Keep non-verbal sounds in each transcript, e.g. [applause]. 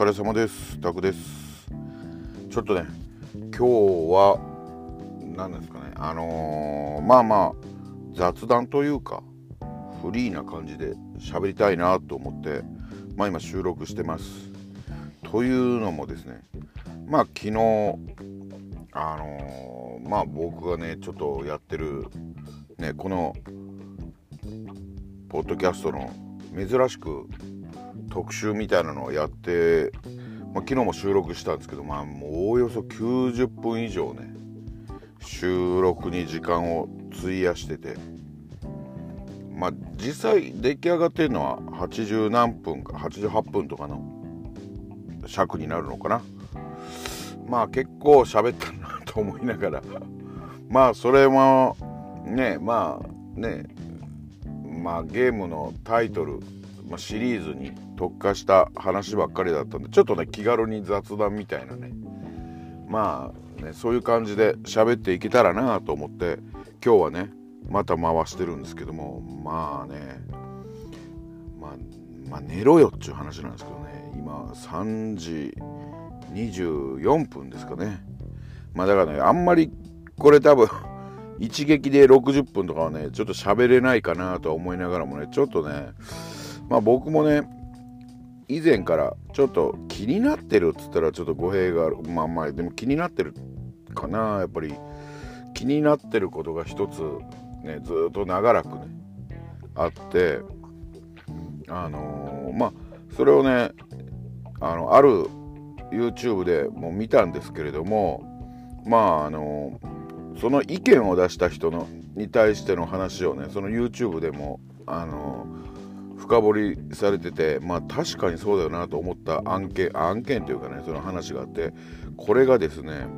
疲れ様です。タクです。ちょっとね今日は何ですかね。あのー、まあまあ雑談というかフリーな感じで喋りたいなと思ってまあ今収録してます。というのもですねまあ昨日あのー、まあ僕がねちょっとやってるねこのポッドキャストの珍しく特集みたいなのをやって、まあ、昨日も収録したんですけど、まあ、もうおおよそ90分以上ね収録に時間を費やしててまあ実際出来上がってるのは80何分か88分とかの尺になるのかな。まあ結構喋ったなと思いながらまあそれもねまあねまあゲームのタイトル、まあ、シリーズに特化した話ばっかりだったんでちょっとね気軽に雑談みたいなね。まあねそういう感じで喋っていけたらなと思って今日はねまた回してるんですけどもまあねまあ、まあ、寝ろよっちゅう話なんですけどね。今3時24分ですかね。まあだからねあんまりこれ多分一撃で60分とかはねちょっと喋れないかなとは思いながらもねちょっとねまあ僕もね以前からちょっと気になってるっつったらちょっと語弊がある。まあまあでも気になってるかな。やっぱり気になってることが一つねずっと長らくねあってあのー、まあそれをねあのある YouTube でも見たんですけれどもまああのー、その意見を出した人のに対しての話をねその YouTube でもあのー深掘りされててまあ確かにそうだよなと思った案件案件というかねその話があってこれがですね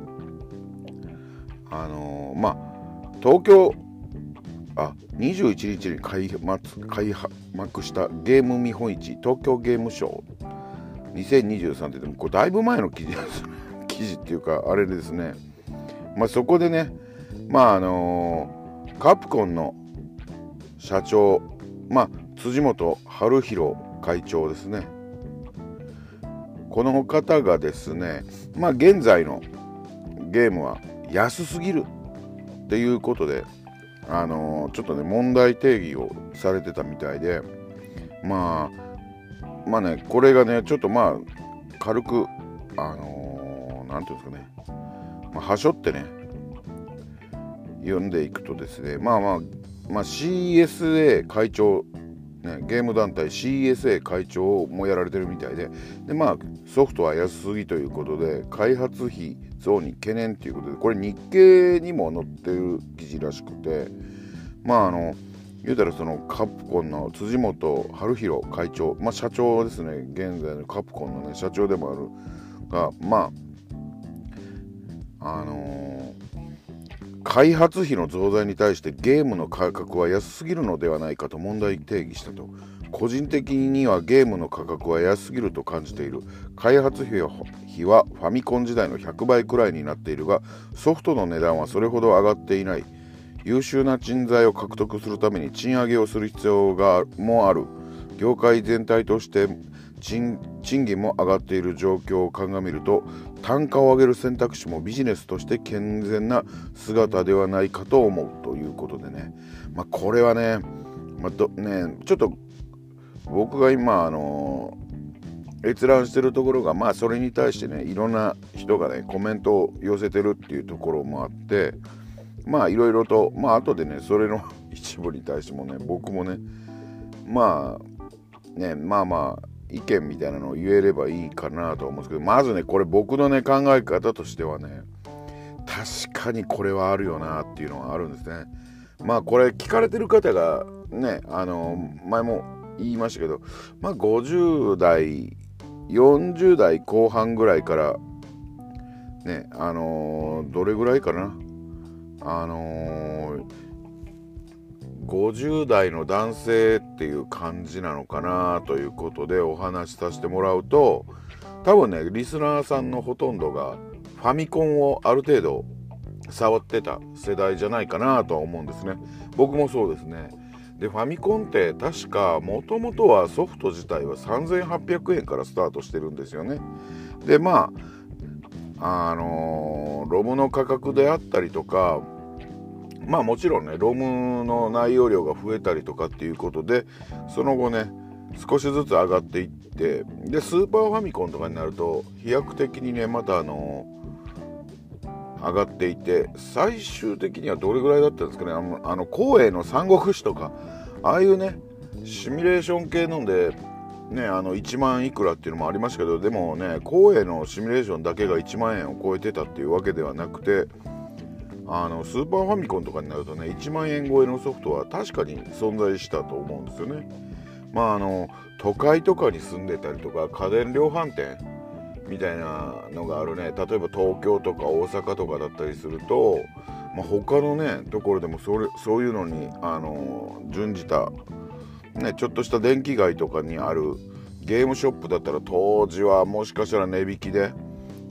あのー、まあ東京あ21日に開幕開幕したゲーム見本市東京ゲームショー2023ってでもこれだいぶ前の記事です。[laughs] 記事っていうかあれですね。まあそこでねまああのー、カプコンの社長まあ辻本春弘会長ですね。この方がですねまあ現在のゲームは安すぎるっていうことであのー、ちょっとね問題定義をされてたみたいでまあまあねこれがねちょっとまあ軽くあの何、ー、て言うんですかねまあ、はしょってね読んでいくとですねまあまあまあ CSA 会長ね、ゲーム団体 CSA 会長もやられてるみたいで。で、まあ、ソフトは安すぎということで開発費増に懸念ということでこれ日経にも載ってる記事らしくて。まああの言うたらそのカプコンの辻本春弘会長、まあ、社長ですね。現在のカプコンの、ね、社長でもあるがまああの開発費の増大に対してゲームの価格は安すぎるのではないかと問題定義したと。個人的にはゲームの価格は安すぎると感じている。開発費はファミコン時代の100倍くらいになっているがソフトの値段はそれほど上がっていない。優秀な人材を獲得するために賃上げをする必要がもある。業界全体として賃金も上がっている状況を鑑みると単価を上げる選択肢もビジネスとして健全な姿ではないかと思うということでね、まあ、これはね,、まあ、どねちょっと僕が今あの閲覧してるところがまあそれに対してねいろんな人がねコメントを寄せてるっていうところもあってまあいろいろとまあ後でねそれの [laughs] 一部に対してもね僕もねまあねまあまあ意見みたいなのを言えればいいかなと思うんですけどまずねこれ僕のね考え方としてはね確かにこれはあるよなっていうのはあるんですね。まあこれ聞かれてる方がねあの前も言いましたけどまあ50代40代後半ぐらいからねあのどれぐらいかなあのー50代の男性っていう感じなのかなということでお話しさせてもらうと多分ねリスナーさんのほとんどがファミコンをある程度触ってた世代じゃないかなとは思うんですね。僕もそうですね。でファミコンって確かもともとはソフト自体は3800円からスタートしてるんですよね。でまああのー、ロムの価格であったりとかまあもちろんねロムの内容量が増えたりとかっていうことでその後ね少しずつ上がっていってでスーパーファミコンとかになると飛躍的にねまたあの上がっていて最終的にはどれぐらいだったんですかね。あのあの光栄の三国志とかああいうねシミュレーション系のんでねあの1万いくらっていうのもありましたけどでもね光栄のシミュレーションだけが1万円を超えてたっていうわけではなくてあのスーパーファミコンとかになるとね1万円超えのソフトは確かに存在したと思うんですよね。まああの都会とかに住んでたりとか家電量販店みたいなのがあるね例えば東京とか大阪とかだったりすると、まあ、他のねところでもそれそういうのにあの準じた、ね、ちょっとした電気街とかにあるゲームショップだったら当時はもしかしたら値引きで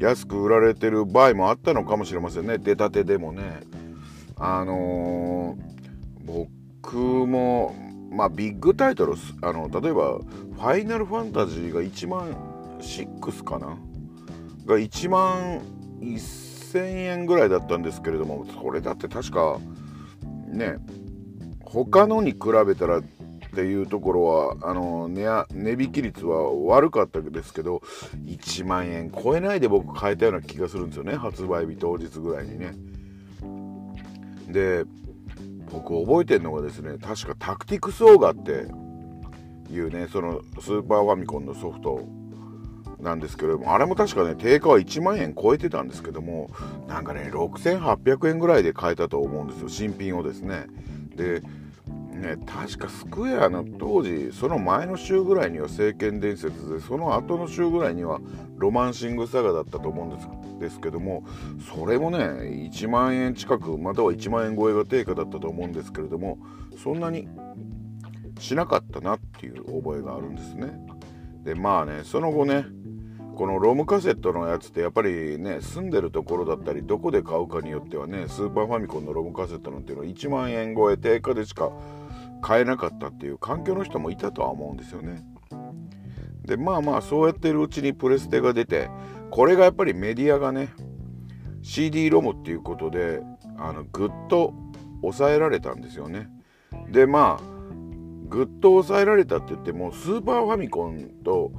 安く売られてる場合もあったのかもしれませんね。出たてでもね。あのー、僕もまあビッグタイトルあの例えば「ファイナルファンタジー」が1万6かな？が1万1000円ぐらいだったんですけれどもそれだって確かね他のに比べたらっていうところはあの値引き率は悪かったですけど1万円超えないで僕買えたような気がするんですよね。発売日当日ぐらいにね。で僕覚えてるのがですね確かタクティクスオーガっていうねそのスーパーファミコンのソフトなんですけどもあれも確かね定価は1万円超えてたんですけどもなんかね6800円ぐらいで買えたと思うんですよ。新品をですね。でね確かスクエアの当時その前の週ぐらいには「聖剣伝説」でその後の週ぐらいには「ロマンシングサガ」だったと思うんですですけどもそれもね1万円近くまたは1万円超えが定価だったと思うんですけれどもそんなにしなかったなっていう覚えがあるんですね。でまあねその後ねこのロムカセットのやつってやっぱりね住んでるところだったりどこで買うかによってはねスーパーファミコンのロムカセットなんていうのは1万円超え定価でしか買えなかったっていう環境の人もいたとは思うんですよね。でまあまあそうやってるうちにプレステが出てこれがやっぱりメディアがね CD ロムっていうことであのぐっと抑えられたんですよね。でまあぐっと抑えられたって言ってもスーパーファミコンと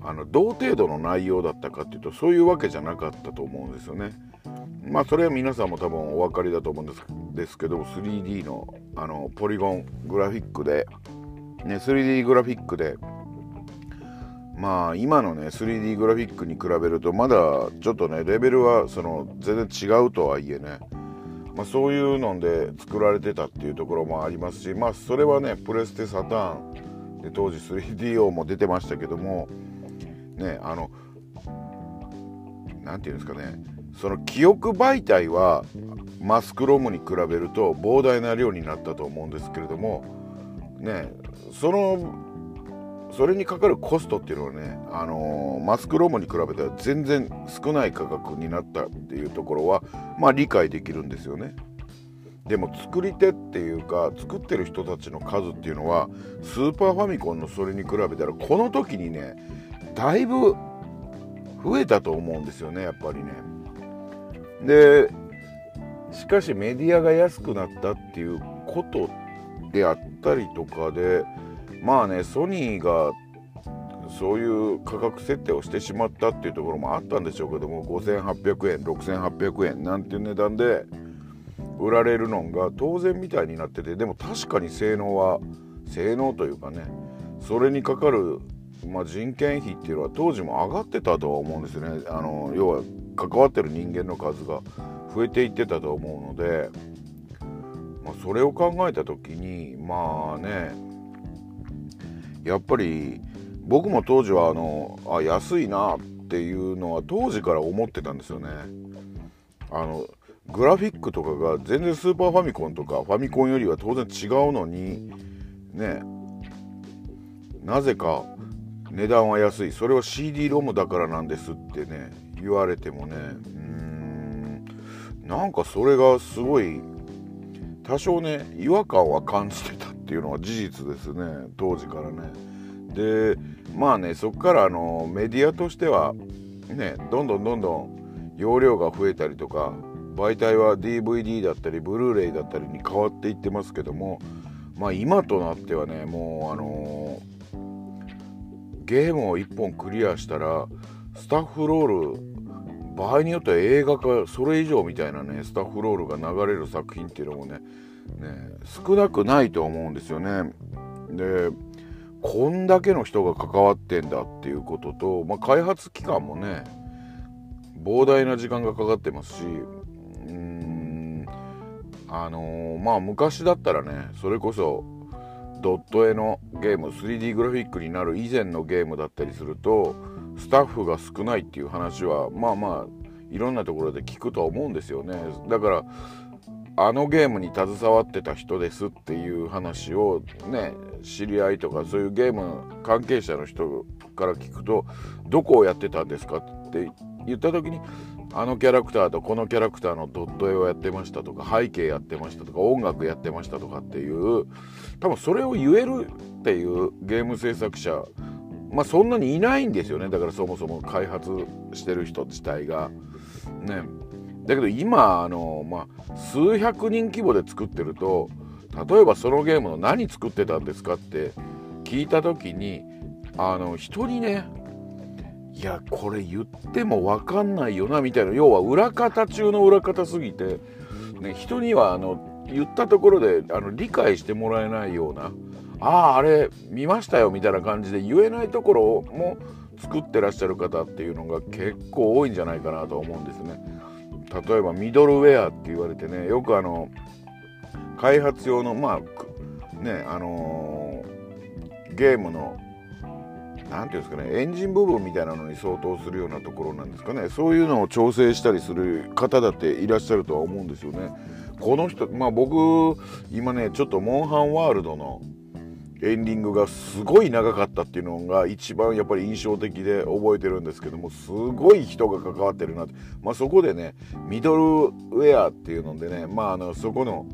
あの同程度の内容だったかっていうとそういうわけじゃなかったと思うんですよね。まあそれは皆さんも多分お分かりだと思うんですですけど 3D のあのポリゴングラフィックで、ね、3D グラフィックでまあ今のね 3D グラフィックに比べるとまだちょっとねレベルはその全然違うとはいえね、まあ、そういうので作られてたっていうところもありますしまあそれはねプレステサターンで当時 3DO も出てましたけどもねあの何て言うんですかねその記憶媒体はマスクロムに比べると膨大な量になったと思うんですけれどもねそのそれにかかるコストっていうのはね、あのー、マスクロムに比べたら全然少ない価格になったっていうところはまあ理解できるんですよね。でも作り手っていうか作ってる人たちの数っていうのはスーパーファミコンのそれに比べたらこの時にねだいぶ増えたと思うんですよねやっぱりね。でしかしメディアが安くなったっていうことであったりとかでまあねソニーがそういう価格設定をしてしまったっていうところもあったんでしょうけども5800円6800円なんていう値段で売られるのが当然みたいになっててでも確かに性能は性能というかねそれにかかる、まあ、人件費っていうのは当時も上がってたとは思うんですよね。あの要は関わってる人間の数が増えていってたと思うので、まあ、それを考えた時にまあねやっぱり僕も当時はあのあ安いなっていうのは当時から思ってたんですよね。あのグラフィックとかが全然スーパーファミコンとかファミコンよりは当然違うのにねなぜか値段は安いそれは CD ロムだからなんですってね言われてもねうんなんかそれがすごい多少ね違和感は感じてたっていうのは事実ですね当時からね。でまあねそこからあのメディアとしてはねどんどんどんどん容量が増えたりとか媒体は DVD だったりブルーレイだったりに変わっていってますけどもまあ今となってはねもうあのー、ゲームを1本クリアしたらスタッフロール場合によっては映画化それ以上みたいなねスタッフロールが流れる作品っていうのもねね少なくないと思うんですよね。でこんだけの人が関わってんだっていうことと、まあ、開発期間もね膨大な時間がかかってますしうんあのー、まあ昔だったらねそれこそドット絵のゲーム 3D グラフィックになる以前のゲームだったりするとスタッフが少ないっていう話はまあまあいろんなところで聞くとは思うんですよね。だからあのゲームに携わってた人ですっていう話をね知り合いとかそういうゲーム関係者の人から聞くとどこをやってたんですかって言った時にあのキャラクターとこのキャラクターのドット絵をやってましたとか背景やってましたとか音楽やってましたとかっていう多分それを言えるっていうゲーム制作者まあそんなにいないんですよね。だからそもそも開発してる人自体が。ね。だけど今あの、まあ、数百人規模で作ってると例えばそのゲームの何作ってたんですかって聞いた時にあの人にねいやこれ言っても分かんないよなみたいな。要は裏方中の裏方すぎて、ね、人にはあの言ったところであの理解してもらえないようなあああれ見ましたよみたいな感じで言えないところも作ってらっしゃる方っていうのが結構多いんじゃないかなと思うんですね。例えばミドルウェアって言われてねよくあの開発用のまあねあのー、ゲームの何ていうんですかねエンジン部分みたいなのに相当するようなところなんですかねそういうのを調整したりする方だっていらっしゃるとは思うんですよね。この人まあ僕今ねちょっとモンハンワールドのエンディングがすごい長かったっていうのが一番やっぱり印象的で覚えてるんですけどもすごい人が関わってるなって、まあ、そこでねミドルウェアっていうのでねまああのそこの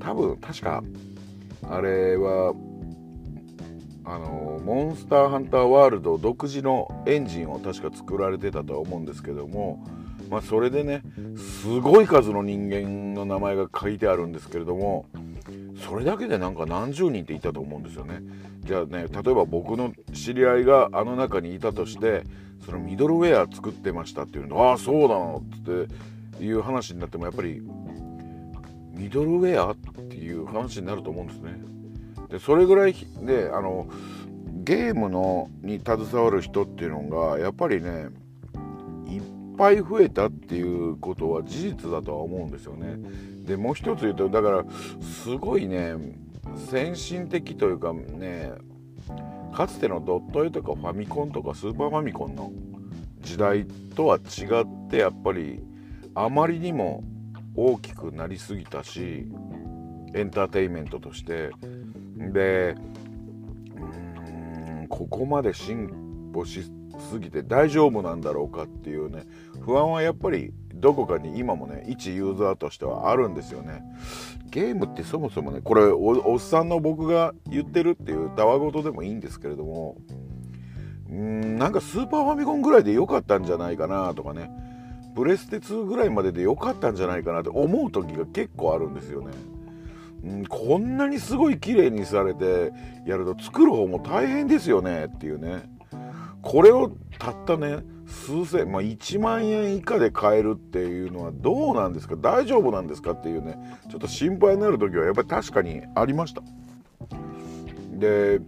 多分確かあれはあのモンスターハンターワールド独自のエンジンを確か作られてたとは思うんですけどもまあそれでねすごい数の人間の名前が書いてあるんですけれどもそれだけでなんか何十人っていたと思うんですよね。じゃあね例えば僕の知り合いがあの中にいたとしてそのミドルウェア作ってましたっていうのああそうなのっていう話になってもやっぱりミドルウェアっていう話になると思うんですね。でそれぐらいであのゲームのに携わる人っていうのがやっぱりねぱい増えたっていうことは事実だとは思うんですよね。でもう一つ言うとだからすごいね先進的というかねかつてのドット絵とかファミコンとかスーパーファミコンの時代とは違ってやっぱりあまりにも大きくなりすぎたしエンターテインメントとして。でうんここまで進歩しすぎて大丈夫なんだろうかっていうね不安はやっぱりどこかに今もね一ユーザーとしてはあるんですよねゲームってそもそもねこれおっさんの僕が言ってるっていうたわごとでもいいんですけれどもうんなんかスーパーファミコンぐらいで良かったんじゃないかなとかねプレステ2ぐらいまでで良かったんじゃないかなって思う時が結構あるんですよね。うん、こんなにすごい綺麗にされてやると作る方も大変ですよねっていうねこれをたったね数千、まあ、1万円以下で買えるっていうのはどうなんですか？大丈夫なんですかっていうねちょっと心配になる時はやっぱり確かにありました。で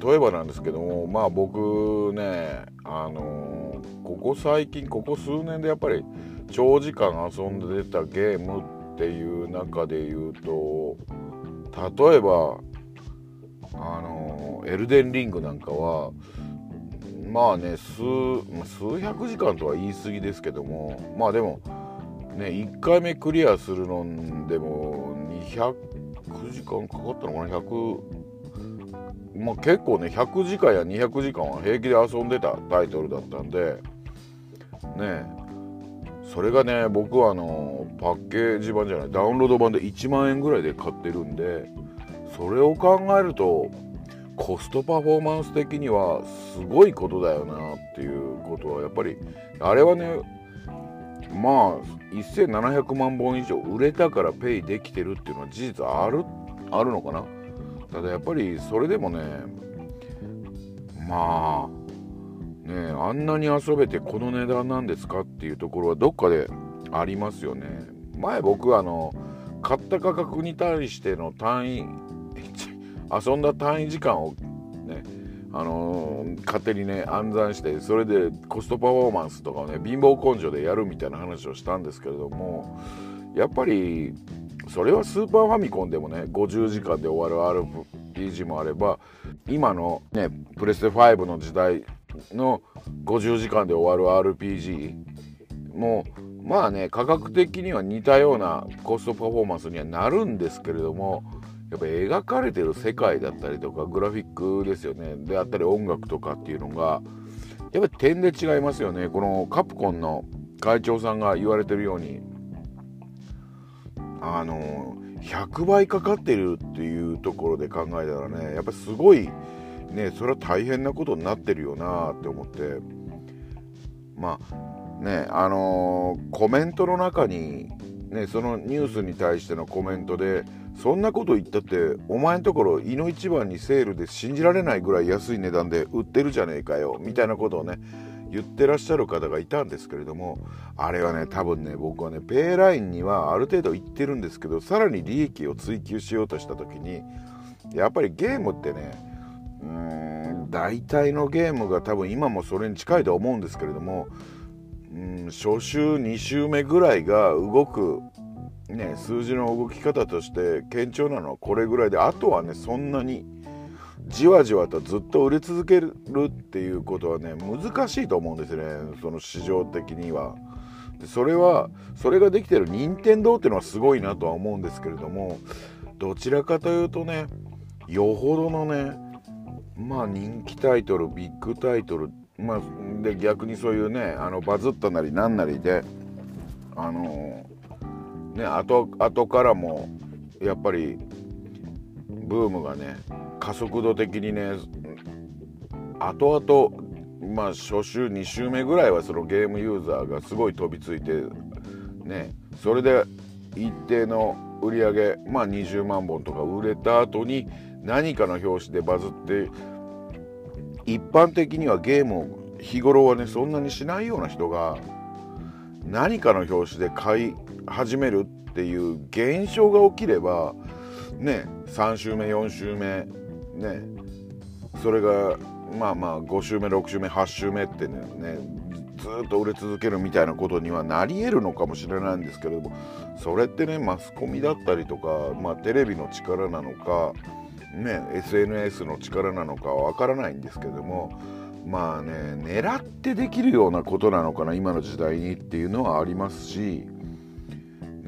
例えばなんですけどもまあ僕ねあのー、ここ最近ここ数年でやっぱり長時間遊んでたゲームっていう中で言うと例えばあのー、エルデンリングなんかはまあね数数百時間とは言い過ぎですけどもまあでもね1回目クリアするのでも200時間かかったのかな？100まあ結構ね100時間や200時間は平気で遊んでたタイトルだったんでねそれがね僕はあのパッケージ版じゃないダウンロード版で1万円ぐらいで買ってるんでそれを考えるとコストパフォーマンス的にはすごいことだよなっていうことはやっぱりあれはねまあ1700万本以上売れたからペイできてるっていうのは事実あるあるのかな？ただやっぱりそれでもねまあねあんなに遊べてこの値段なんですかっていうところはどっかでありますよね。前僕あの買った価格に対しての単位遊んだ単位時間をねあのー、勝手にね暗算してそれでコストパフォーマンスとかをね貧乏根性でやるみたいな話をしたんですけれどもやっぱりそれはスーパーファミコンでもね50時間で終わる RPG もあれば今のねプレステ5の時代の50時間で終わる RPG もまあね価格的には似たようなコストパフォーマンスにはなるんですけれどもやっぱ描かれてる世界だったりとかグラフィックですよね。であったり音楽とかっていうのがやっぱ点で違いますよね。このカプコンの会長さんが言われてるようにあの100倍かかってるっていうところで考えたらねやっぱすごいねそれは大変なことになってるよなって思って。まあねあのー、コメントの中にねそのニュースに対してのコメントでそんなこと言ったってお前んところいの一番にセールで信じられないぐらい安い値段で売ってるじゃねえかよみたいなことをね言ってらっしゃる方がいたんですけれどもあれはね多分ね僕はねペイラインにはある程度言ってるんですけどさらに利益を追求しようとした時にやっぱりゲームってねうーん大体のゲームが多分今もそれに近いと思うんですけれどもうん初週2週目ぐらいが動くね数字の動き方として堅調なのはこれぐらいであとはねそんなにじわじわとずっと売れ続けるっていうことはね難しいと思うんですねその市場的には。でそれはそれができてる任天堂っていうのはすごいなとは思うんですけれどもどちらかというとねよほどのねまあ人気タイトルビッグタイトルまあで逆にそういうねあのバズったなりなんなりであのね後後からもやっぱりブームがね加速度的にね後々まあ初週2週目ぐらいはそのゲームユーザーがすごい飛びついてねそれで一定の売り上げまあ20万本とか売れた後に何かの表紙でバズって一般的にはゲームを日頃はねそんなにしないような人が何かの表紙で買い始めるっていう現象が起きればね3週目4週目ねそれがまあまあ5週目6週目8週目ってねずっと売れ続けるみたいなことにはなり得るのかもしれないんですけれどもそれってねマスコミだったりとか、まあ、テレビの力なのか、ね、SNS の力なのかは分からないんですけどもまあね狙ってできるようなことなのかな今の時代にっていうのはありますし。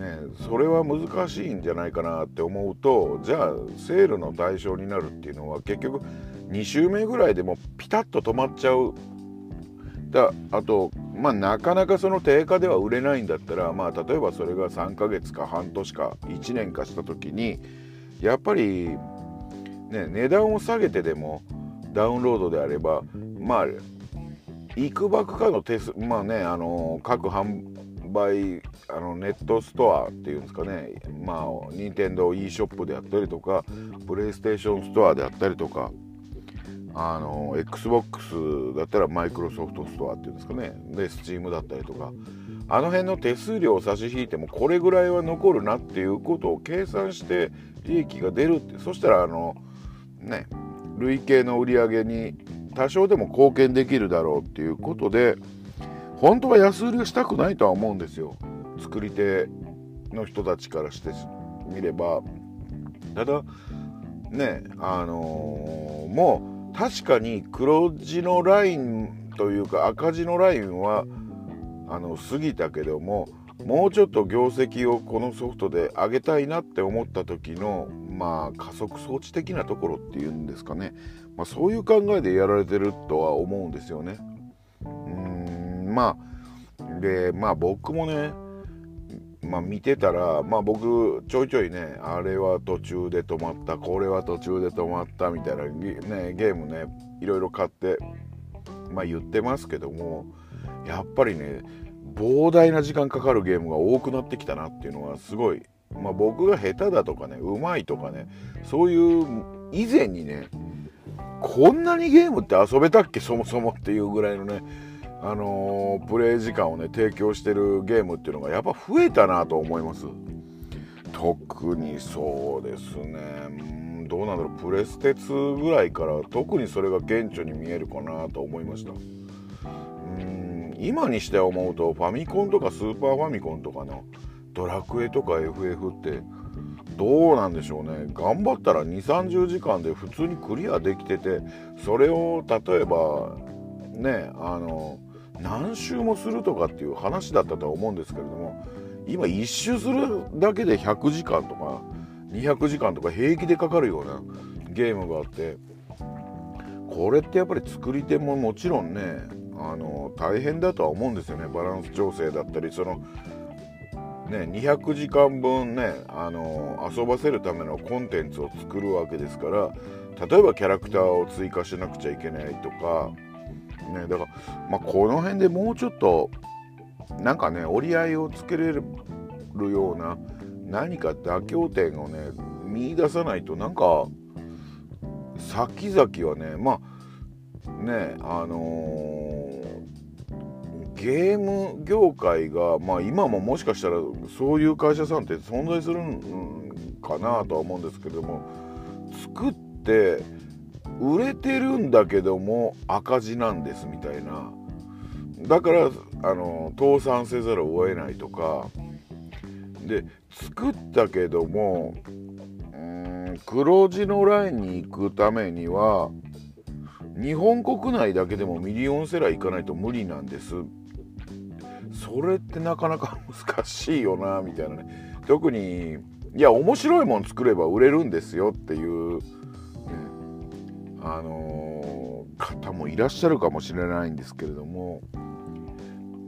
ね、それは難しいんじゃないかなって思うとじゃあセールの対象になるっていうのは結局2週目ぐらいでもピタッと止まっちゃうだあとまあなかなかその定価では売れないんだったらまあ例えばそれが3ヶ月か半年か1年かした時にやっぱりね値段を下げてでもダウンロードであればまあいくばくかの手数まあねあの各販売あのネットストアっていうんですかね。まあ任天堂 e ショップであったりとかプレイステーションストアであったりとかあの XBOX だったらマイクロソフトストアっていうんですかね。で Steam だったりとか。あの辺の手数料を差し引いてもこれぐらいは残るなっていうことを計算して利益が出るってそしたらあのね累計の売り上げに多少でも貢献できるだろうっていうことで本当は安売りをしたくないとは思うんですよ。作り手の人たちからしてみれば。ただねあのー、もう確かに黒字のラインというか赤字のラインはあの過ぎたけどももうちょっと業績をこのソフトで上げたいなって思った時のまあ加速装置的なところっていうんですかね、まあ、そういう考えでやられてるとは思うんですよね。うんまあでまあ僕もねまあ、見てたら、まあ、僕ちょいちょいねあれは途中で止まったこれは途中で止まったみたいなゲ,、ね、ゲームねいろいろ買って、まあ、言ってますけどもやっぱりね膨大な時間かかるゲームが多くなってきたなっていうのはすごい、まあ、僕が下手だとかねうまいとかねそういう以前にねこんなにゲームって遊べたっけ？そもそもっていうぐらいのねあのー、プレイ時間をね提供してるゲームっていうのがやっぱ増えたなと思います。特にそうですね。どうなんだろう。プレステ2ぐらいから特にそれが顕著に見えるかなと思いました。うん今にして思うとファミコンとかスーパーファミコンとかのドラクエとか FF ってどうなんでしょうね。頑張ったら2 3 0時間で普通にクリアできててそれを例えばねあの何周もするとかっていう話だったとは思うんですけれども今1周するだけで100時間とか200時間とか平気でかかるようなゲームがあってこれってやっぱり作り手ももちろんねあの大変だとは思うんですよね。バランス調整だったりそのね200時間分ねあの遊ばせるためのコンテンツを作るわけですから例えばキャラクターを追加しなくちゃいけないとかねだから、まあ、この辺でもうちょっとなんかね折り合いをつけれるような何か妥協点をね見出さないとなんか先々はねまあねあのー、ゲーム業界がまあ今ももしかしたらそういう会社さんって存在するんかなとは思うんですけども作って売れてるんだけども赤字なんですみたいな。だからあの倒産せざるを得ないとか。で作ったけどもうん黒字のラインに行くためには日本国内だけでもミリオンセラー行かないと無理なんです。それってなかなか難しいよなみたいなね。特にいや面白いもん作れば売れるんですよっていうあのー、方もいらっしゃるかもしれないんですけれども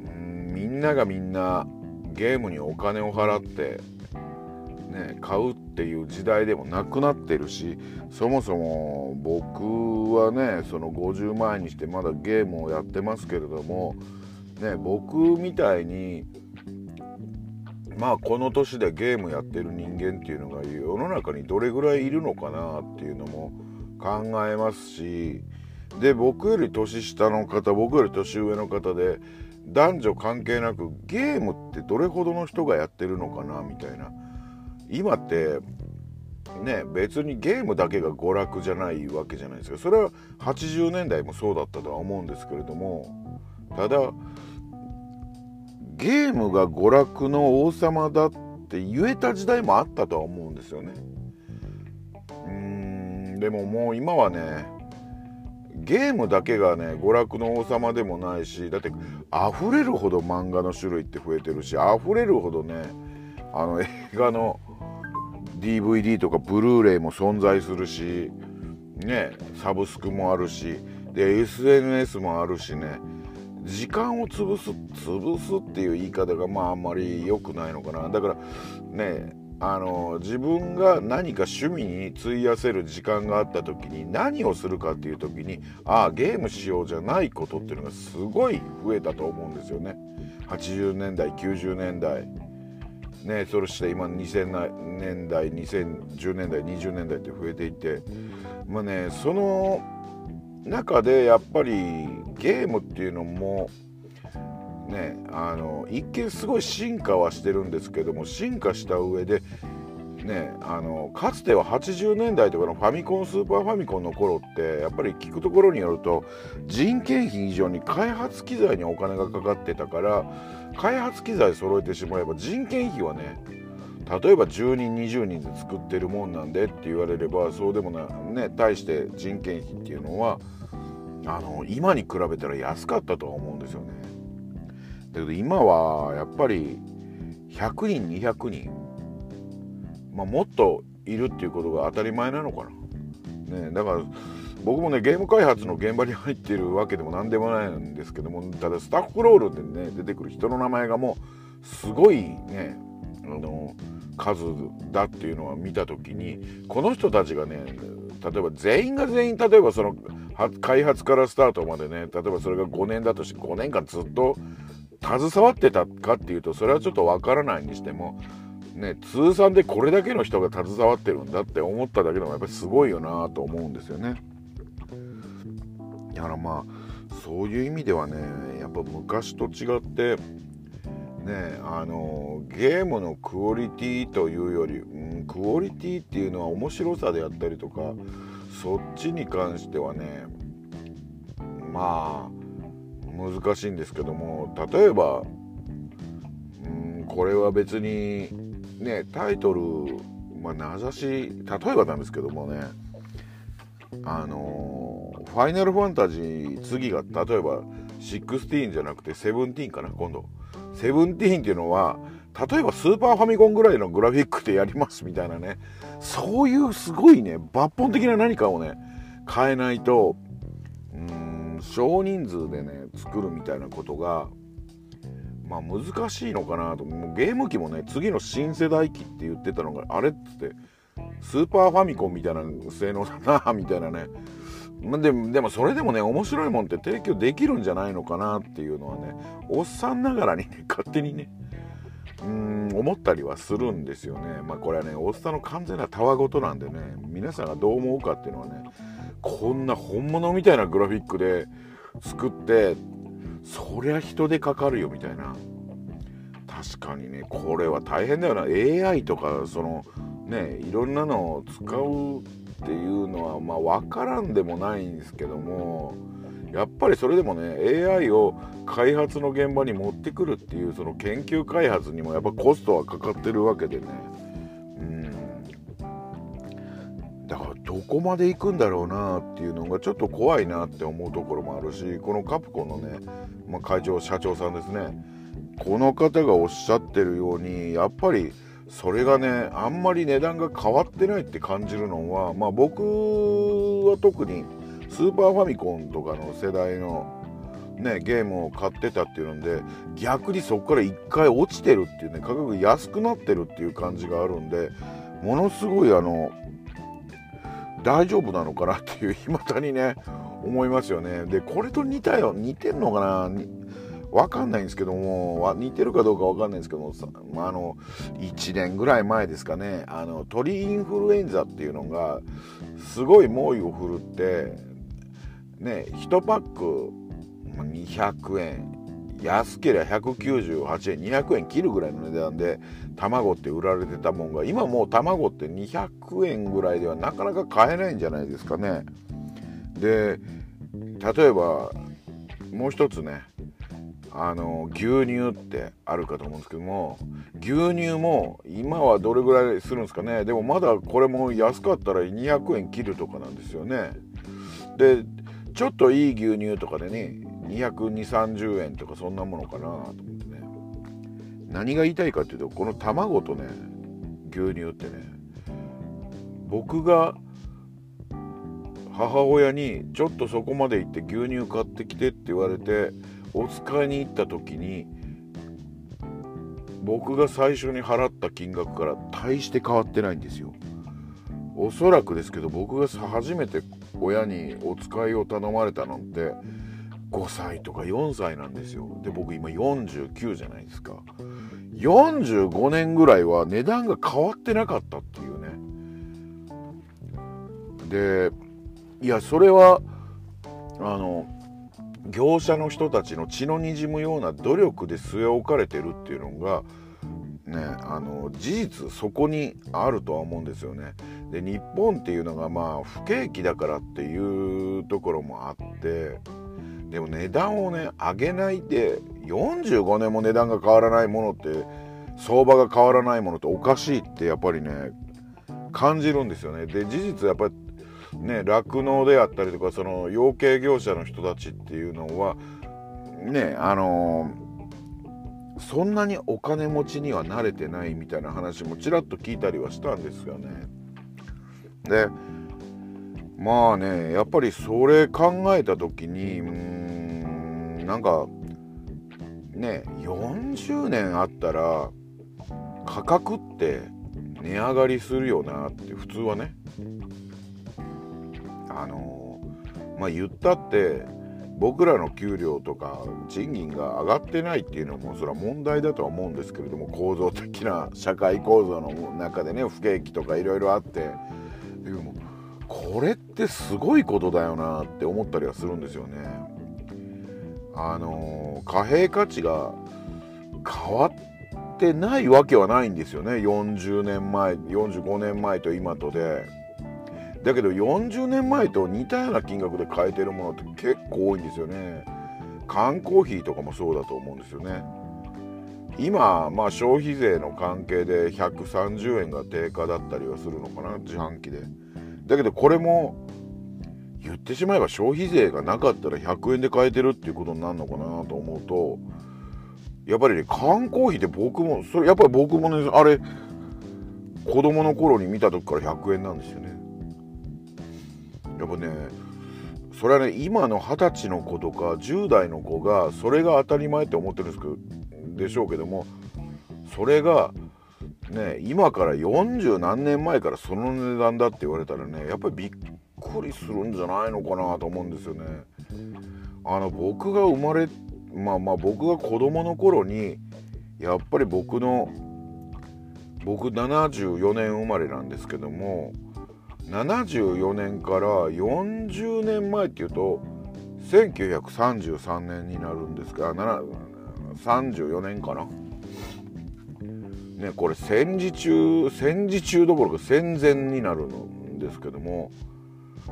んみんながみんなゲームにお金を払って、ね、買うっていう時代でもなくなってるしそもそも僕はねその50前にしてまだゲームをやってますけれども、ね、僕みたいにまあこの年でゲームやってる人間っていうのが世の中にどれぐらいいるのかなっていうのも考えますしで僕より年下の方僕より年上の方で男女関係なくゲームってどれほどの人がやってるのかなみたいな。今ってね別にゲームだけが娯楽じゃないわけじゃないですか。それは80年代もそうだったとは思うんですけれどもただゲームが娯楽の王様だって言えた時代もあったとは思うんですよねうん。でももう今はねゲームだけがね娯楽の王様でもないしだって溢れるほど漫画の種類って増えてるし溢れるほどねあの映画の DVD とかブルーレイも存在するしねサブスクもあるしで SNS もあるしね時間を潰す潰すっていう言い方がまああんまり良くないのかな。だからねあの自分が何か趣味に費やせる時間があった時に何をするかっていう時にああゲームしようじゃないことっていうのがすごい増えたと思うんですよね。80年代90年代。ねそして今2000年代2010年代20年代って増えていって。まあねその中でやっぱりゲームっていうのもねあの一見すごい進化はしてるんですけども進化した上でねあのかつては80年代とかのファミコンスーパーファミコンの頃ってやっぱり聞くところによると人件費以上に開発機材にお金がかかってたから開発機材揃えてしまえば人件費はね例えば10人20人で作ってるもんなんでって言われればそうでもないね対して人件費っていうのはあの今に比べたら安かったとは思うんですよね。だけど今はやっぱり100人200人、まあ、もっといるっていうことが当たり前なのかな、ね、だから僕もねゲーム開発の現場に入ってるわけでも何でもないんですけどもただスタッフロールでね出てくる人の名前がもうすごいねあの数だっていうのは見た時にこの人たちがね例えば全員が全員例えばその開発からスタートまでね例えばそれが5年だとして5年間ずっと携わってたかっていうとそれはちょっとわからないにしてもね通算でこれだけの人が携わってるんだって思っただけでもやっぱりすごいよなと思うんですよね。だからまあそういう意味ではねやっぱ昔と違ってねあのゲームのクオリティというより、うん、クオリティっていうのは面白さであったりとかそっちに関してはねまあ難しいんですけども例えば、うん、これは別にねタイトルまあ名指し例えばなんですけどもねあのファイナルファンタジー次が例えば16じゃなくて17かな今度。17っていうのは例えばスーパーファミコンぐらいのグラフィックでやりますみたいなね。そういうすごいね抜本的な何かをね変えないとうん少人数でね作るみたいなことがまあ難しいのかなと。もうゲーム機もね次の新世代機って言ってたのがあれっつってスーパーファミコンみたいな性能だなみたいなね。でもでもそれでもね面白いもんって提供できるんじゃないのかなっていうのはねおっさんながらにね [laughs] 勝手にねうん思ったりはするんですよね。まあこれはねおっさんの完全なたわごとなんでね皆さんがどう思うかっていうのはねこんな本物みたいなグラフィックで作ってそりゃ人でかかるよみたいな。確かにねこれは大変だよな。AI とかそのねいろんなのを使うっていうのはまあ分からんでもないんですけどもやっぱりそれでもね AI を開発の現場に持ってくるっていうその研究開発にもやっぱコストはかかってるわけでね。うん。だからどこまで行くんだろうなっていうのがちょっと怖いなって思うところもあるしこのカプコンのね、まあ、会長社長さんですね。この方がおっしゃってるようにやっぱりそれがねあんまり値段が変わってないって感じるのはまあ僕は特にスーパーファミコンとかの世代のねゲームを買ってたっていうので逆にそこから1回落ちてるっていうね価格安くなってるっていう感じがあるんでものすごいあの大丈夫なのかなっていういまだにね思いますよね。でこれと似たよ似てんのかな？分かんないんですけども似てるかどうか分かんないんですけども、あ、の1年ぐらい前ですかね。あの鳥インフルエンザっていうのがすごい猛威を振るってね1パック200円。安ければ198円。200円切るぐらいの値段で卵って売られてたもんが今もう卵って200円ぐらいではなかなか買えないんじゃないですかね。で例えばもう一つねあの牛乳ってあるかと思うんですけども牛乳も今はどれぐらいするんですかね？でもまだこれも安かったら200円切るとかなんですよね。でちょっといい牛乳とかでね22030円とかそんなものかなと思ってね。何が言いたいかっていうとこの卵とね牛乳ってね僕が母親にちょっとそこまで行って牛乳買ってきてって言われてお使いに行った時に僕が最初に払った金額から大して変わってないんですよ。おそらくですけど僕が初めて親にお使いを頼まれたのって5歳とか4歳なんですよ。で僕今49じゃないですか。45年ぐらいは値段が変わってなかったっていうね。でいやそれはあの業者の人たちの血のにじむような努力で据え置かれてるっていうのがねあの事実そこにあるとは思うんですよね。で日本っていうのがまあ不景気だからっていうところもあってでも値段をね上げないで45年も値段が変わらないものって相場が変わらないものっておかしいってやっぱりね感じるんですよね。で事実やっぱりね酪農であったりとかその養鶏業者の人たちっていうのはねあのー、そんなにお金持ちには慣れてないみたいな話もちらっと聞いたりはしたんですよね。でまあねやっぱりそれ考えた時にうんなんかね40年あったら価格って値上がりするよなって普通はねあのまあ言ったって僕らの給料とか賃金が上がってないっていうのもそれは問題だとは思うんですけれども構造的な社会構造の中でね不景気とかいろいろあってでもこれってすごいことだよなって思ったりはするんですよね。あの貨幣価値が変わってないわけはないんですよね40年前45年前と今とで。だけど40年前と似たような金額で買えてるものって結構多いんですよね。缶コーヒーとかもそうだと思うんですよね。今、まあ、消費税の関係で130円が定価だったりはするのかな自販機で。だけどこれも言ってしまえば消費税がなかったら100円で買えてるっていうことになるのかなと思うとやっぱりね缶コーヒーって僕もそれやっぱり僕もねあれ子供の頃に見た時から100円なんですよねやっぱねそれはね今の二十歳の子とか10代の子がそれが当たり前って思ってるんですけどでしょうけどもそれがね今から40何年前からその値段だって言われたらねやっぱりびっくりするんじゃないのかなと思うんですよね。あの僕が生まれまあまあ僕が子供の頃にやっぱり僕の僕74年生まれなんですけども74年から40年前っていうと1933年になるんですが34年かな。ねこれ戦時中戦時中どころか戦前になるんですけども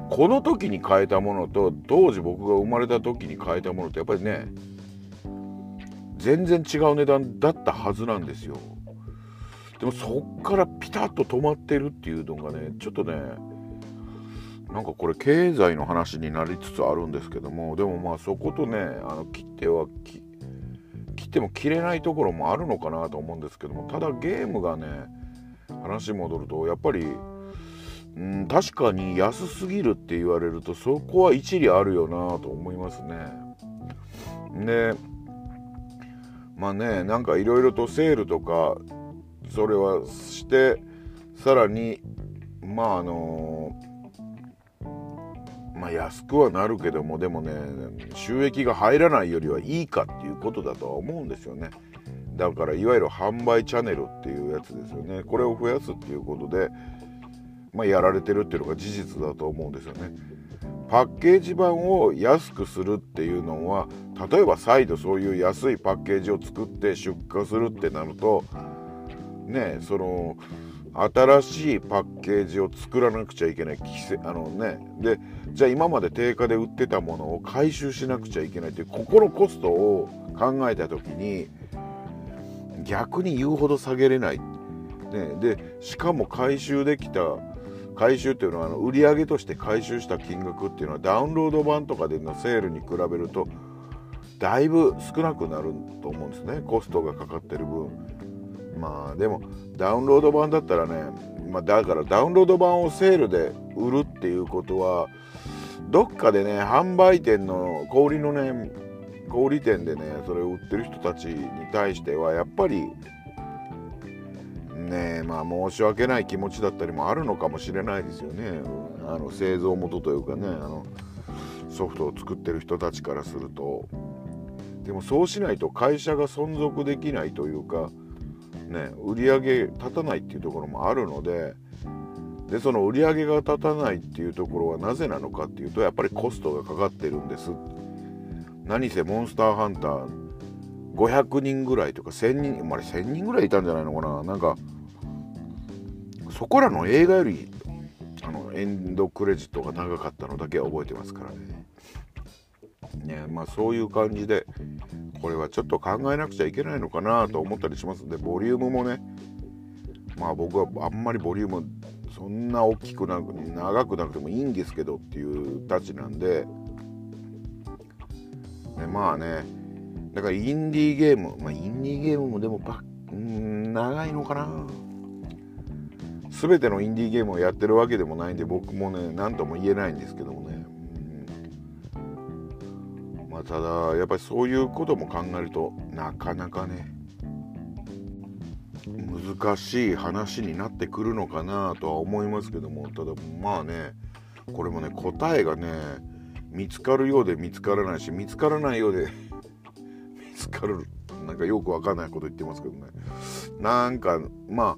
この時に変えたものと当時僕が生まれた時に変えたものってやっぱりね全然違う値段だったはずなんですよでもそっからピタッと止まってるっていうのがねちょっとねなんかこれ経済の話になりつつあるんですけどもでもまあそことねあの切っては切っても切れないところもあるのかなと思うんですけどもただゲームがね話戻るとやっぱりうん確かに安すぎるって言われるとそこは一理あるよなと思いますね。でまあねなんかいろいろとセールとかそれはしてさらにまああのまあ安くはなるけどもでもね収益が入らないよりはいいかっていうことだとは思うんですよねだからいわゆる販売チャンネルっていうやつですよねこれを増やすっていうことでまあ、やられてるっていうのが事実だと思うんですよね。パッケージ版を安くするっていうのは例えば再度そういう安いパッケージを作って出荷するってなるとねその新しいパッケージを作らなくちゃいけないあのね。でじゃあ今まで定価で売ってたものを回収しなくちゃいけないっていうここのコストを考えた時に逆に言うほど下げれない、ね、でしかも回収できた回収っていうのはあの売上として回収した金額っていうのはダウンロード版とかでのセールに比べるとだいぶ少なくなると思うんですね。コストがかかってる分。まあでもダウンロード版だったらね、まあ、だからダウンロード版をセールで売るっていうことはどっかでね販売店の小売のね小売店でねそれを売ってる人たちに対してはやっぱりねまあ申し訳ない気持ちだったりもあるのかもしれないですよね。あの製造元というかねあのソフトを作ってる人たちからすると。でもそうしないと会社が存続できないというかね売り上げ立たないっていうところもあるのででその売り上げが立たないっていうところはなぜなのかっていうとやっぱりコストがかかってるんです何せモンスターハンター500人ぐらいとか1000人あれ1000人ぐらいいたんじゃないのかななんかそこらの映画よりあのエンドクレジットが長かったのだけは覚えてますからね。ねまあそういう感じでこれはちょっと考えなくちゃいけないのかなと思ったりします。んでボリュームもね。まあ僕はあんまりボリュームそんな大きくなく長くなくてもいいんですけどっていうたちなんで、ね、まあね。だからインディーゲーム。まあインディーゲームもでもばん長いのかな。全てのインディーゲームをやってるわけでもないんで僕もね何とも言えないんですけどもね、あただやっぱりそういうことも考えるとなかなかね難しい話になってくるのかなとは思いますけどもただまあねこれもね答えがね見つかるようで見つからないし見つからないようで [laughs] 見つかるなんかよくわかんないこと言ってますけどね。なんかま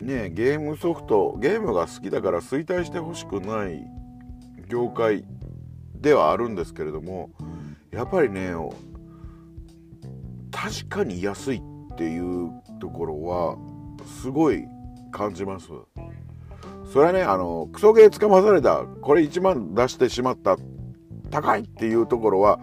あねゲームソフトゲームが好きだから衰退してほしくない業界ではあるんですけれどもやっぱりね確かに安いっていうところはすごい感じます。それはねあのクソゲーつかまされたこれ1万出してしまった高いっていうところは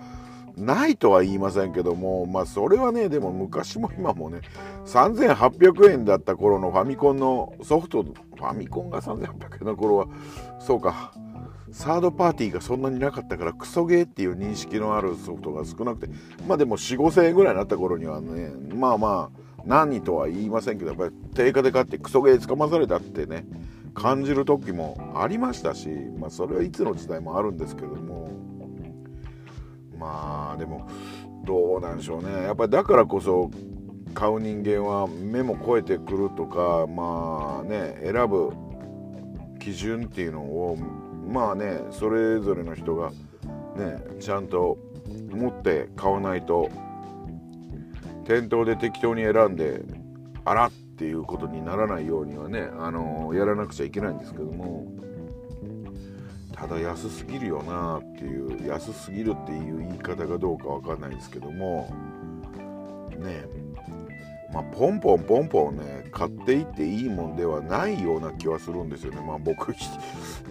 ないとは言いませんけどもまあそれはねでも昔も今もね3800円だった頃のファミコンのソフトファミコンが3800円の頃はそうかサードパーティーがそんなになかったからクソゲーっていう認識のあるソフトが少なくてまあでも4 5千円ぐらいになった頃にはねまあまあ何とは言いませんけどやっぱり定価で買ってクソゲーつかまされたってね感じる時もありましたしまあそれはいつの時代もあるんですけれども。まあでもどうなんでしょうね。やっぱりだからこそ買う人間は目も超えてくるとかまあね選ぶ基準っていうのをまあねそれぞれの人がねちゃんと持って買わないと店頭で適当に選んであらっていうことにならないようにはねあのやらなくちゃいけないんですけどもただ安すぎるよなっていう安すぎるっていう言い方がどうかわかんないですけどもねまあ、ポンポンポンポンね買っていっていいもんではないような気はするんですよね。まあ僕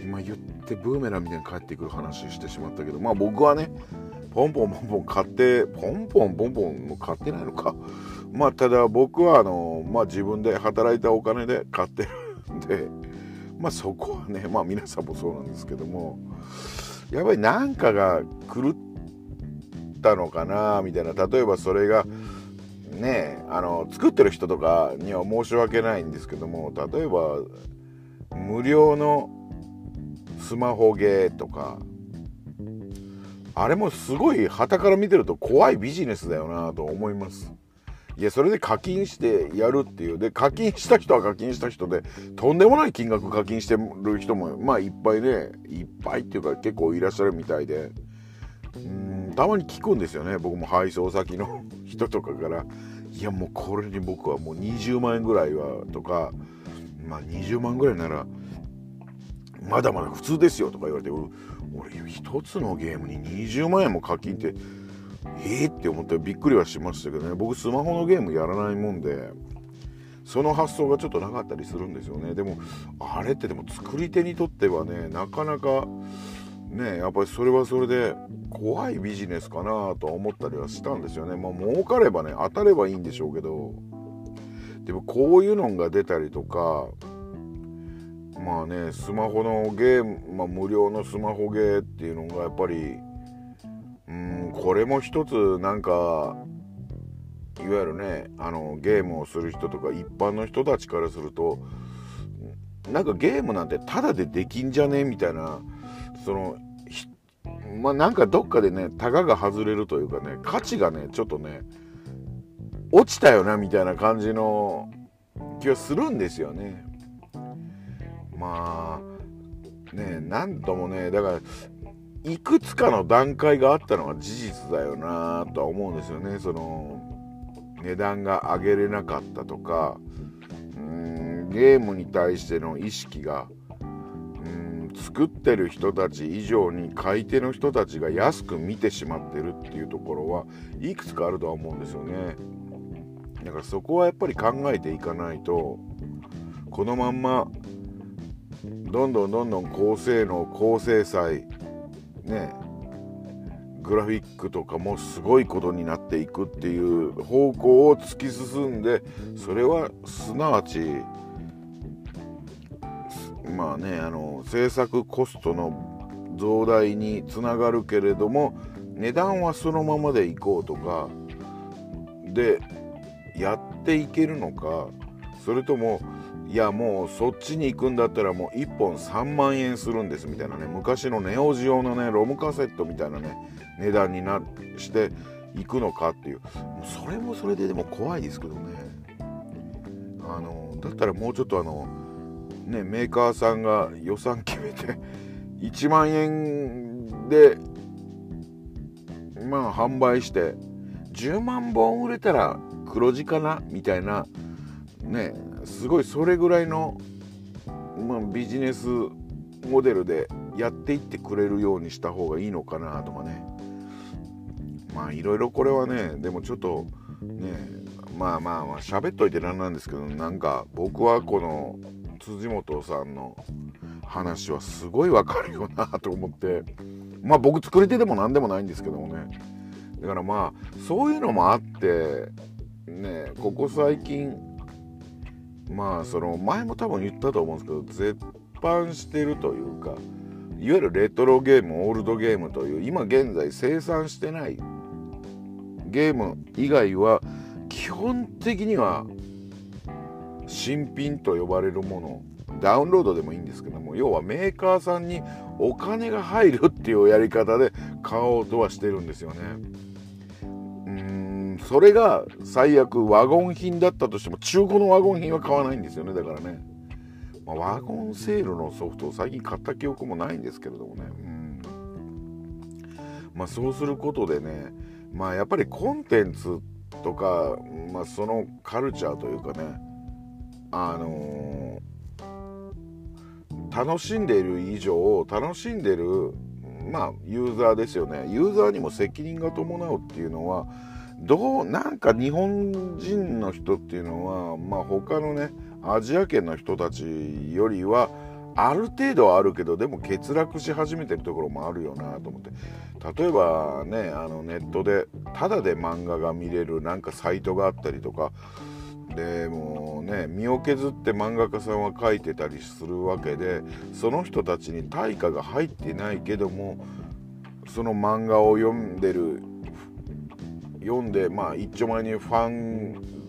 今言ってブーメランみたいに帰ってくる話してしまったけどまあ僕はねポンポンポンポン買ってポンポンポンポンも買ってないのか。まあただ僕はあのまあ自分で働いたお金で買ってるんでまあそこはねまあ皆さんもそうなんですけどもやっぱり何かが狂ったのかなみたいな。例えばそれがねあの作ってる人とかには申し訳ないんですけども例えば無料のスマホゲーとかあれもすごい旗から見てると怖いビジネスだよなと思います。いやそれで課金してやるっていう。で課金した人は課金した人でとんでもない金額課金してる人もまあいっぱいねいっぱいっていうか結構いらっしゃるみたいで。うん。たまに聞くんですよね。僕も配送先の [laughs] 人とかから。いやもうこれに僕はもう20万円ぐらいはとか。まあ20万ぐらいならまだまだ普通ですよとか言われて俺一つのゲームに20万円も課金ってえー、って思ってびっくりはしましたけどね。僕スマホのゲームやらないもんでその発想がちょっとなかったりするんですよね。でもあれってでも作り手にとってはねなかなかねやっぱりそれはそれで怖いビジネスかなとは思ったりはしたんですよね。まあ儲かればね当たればいいんでしょうけど。でもこういうのが出たりとかまあねスマホのゲーム、まあ、無料のスマホゲーっていうのがやっぱりうんこれも一つなんかいわゆるねあのゲームをする人とか一般の人たちからするとなんかゲームなんてタダでできんじゃねみたいなそのまあなんかどっかでねタガが外れるというかね価値がねちょっとね落ちたよなみたいな感じの気がするんですよね。まあね何ともねだからいくつかの段階があったのは事実だよなとは思うんですよねその値段が上げれなかったとかうーんゲームに対しての意識が作ってる人たち以上に買い手の人たちが安く見てしまってるっていうところはいくつかあるとは思うんですよね。だからそこはやっぱり考えていかないとこのまんまどんどんどんどん高性能高精細ねグラフィックとかもすごいことになっていくっていう方向を突き進んでそれはすなわちまあねあの制作コストの増大につながるけれども値段はそのままでいこうとかでやっていけるのかそれともいやもうそっちに行くんだったらもう1本3万円するんですみたいなね昔のネオジオのねロムカセットみたいなね値段になしていくのかっていう。それもそれででも怖いですけどね。あのだったらもうちょっとあのねメーカーさんが予算決めて [laughs] 1万円でまあ販売して10万本売れたら黒字かな？みたいなねすごいそれぐらいの、まあ、ビジネスモデルでやっていってくれるようにした方がいいのかなとかね。まあいろいろこれはねでもちょっとねまあまあまあ喋っといてなんなんですけどなんか僕はこの辻元さんの話はすごいわかるよなと思って。まあ僕作り手でも何でもないんですけどもね。だからまあそういうのもあってねここ最近まあその前も多分言ったと思うんですけど絶版してるというかいわゆるレトロゲームオールドゲームという今現在生産してないゲーム以外は基本的には新品と呼ばれるもの。ダウンロードでもいいんですけども要はメーカーさんにお金が入るっていうやり方で買おうとはしてるんですよね。うんそれが最悪ワゴン品だったとしても中古のワゴン品は買わないんですよね。だからね、まあ、ワゴンセールのソフトを最近買った記憶もないんですけれどもね。うん。まあそうすることでねまあやっぱりコンテンツとか、まあ、そのカルチャーというかねあのー、楽しんでいる以上楽しんでるまあユーザーですよね。ユーザーにも責任が伴うっていうのはどうなんか日本人の人っていうのはまあ他のねアジア圏の人たちよりはある程度はあるけどでも欠落し始めてるところもあるよなと思って。例えばねあのネットでタダで漫画が見れるなんかサイトがあったりとかでもうね身を削って漫画家さんは描いてたりするわけでその人たちに対価が入ってないけどもその漫画を読んでる読んでまあ一丁前にファン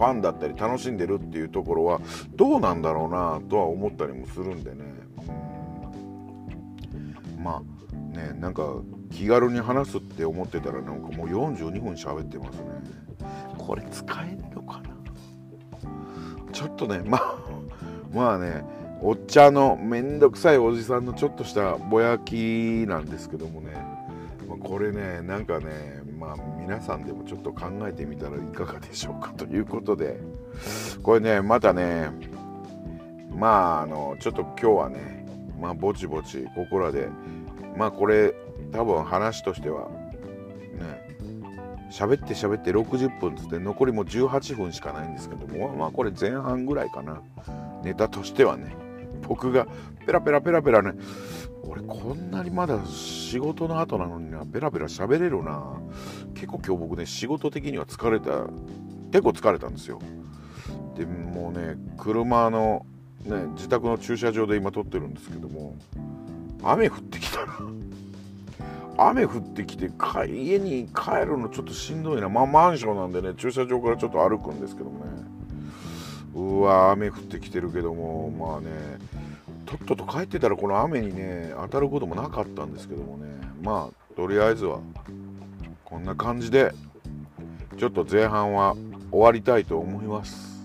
ファンだったり楽しんでるっていうところはどうなんだろうなとは思ったりもするんでね、まあねなんか気軽に話すって思ってたらなんかもう42分喋ってますね。これ使えちょっとね [laughs] まあまあねお茶のめんどくさいおじさんのちょっとしたぼやきなんですけどもね、まあ、これねなんかねまあ皆さんでもちょっと考えてみたらいかがでしょうか [laughs] ということで。これねまたねまああのちょっと今日はねまあぼちぼちここらでまあこれ多分話としてはね喋って喋って60分っつって残りも18分しかないんですけどもまあこれ前半ぐらいかな。ネタとしてはね。僕がペラペラペラペラね。俺こんなにまだ仕事の後なのにな。ペラペラ喋れるな。結構今日僕ね仕事的には疲れた。結構疲れたんですよ。でもうね車のね自宅の駐車場で今撮ってるんですけども雨降ってきたな。雨降ってきて家に帰るのちょっとしんどいな。まあマンションなんでね駐車場からちょっと歩くんですけどもね。うわ雨降ってきてるけどもまあねとっとと帰ってたらこの雨にね当たることもなかったんですけどもね。まあとりあえずはこんな感じでちょっと前半は終わりたいと思います。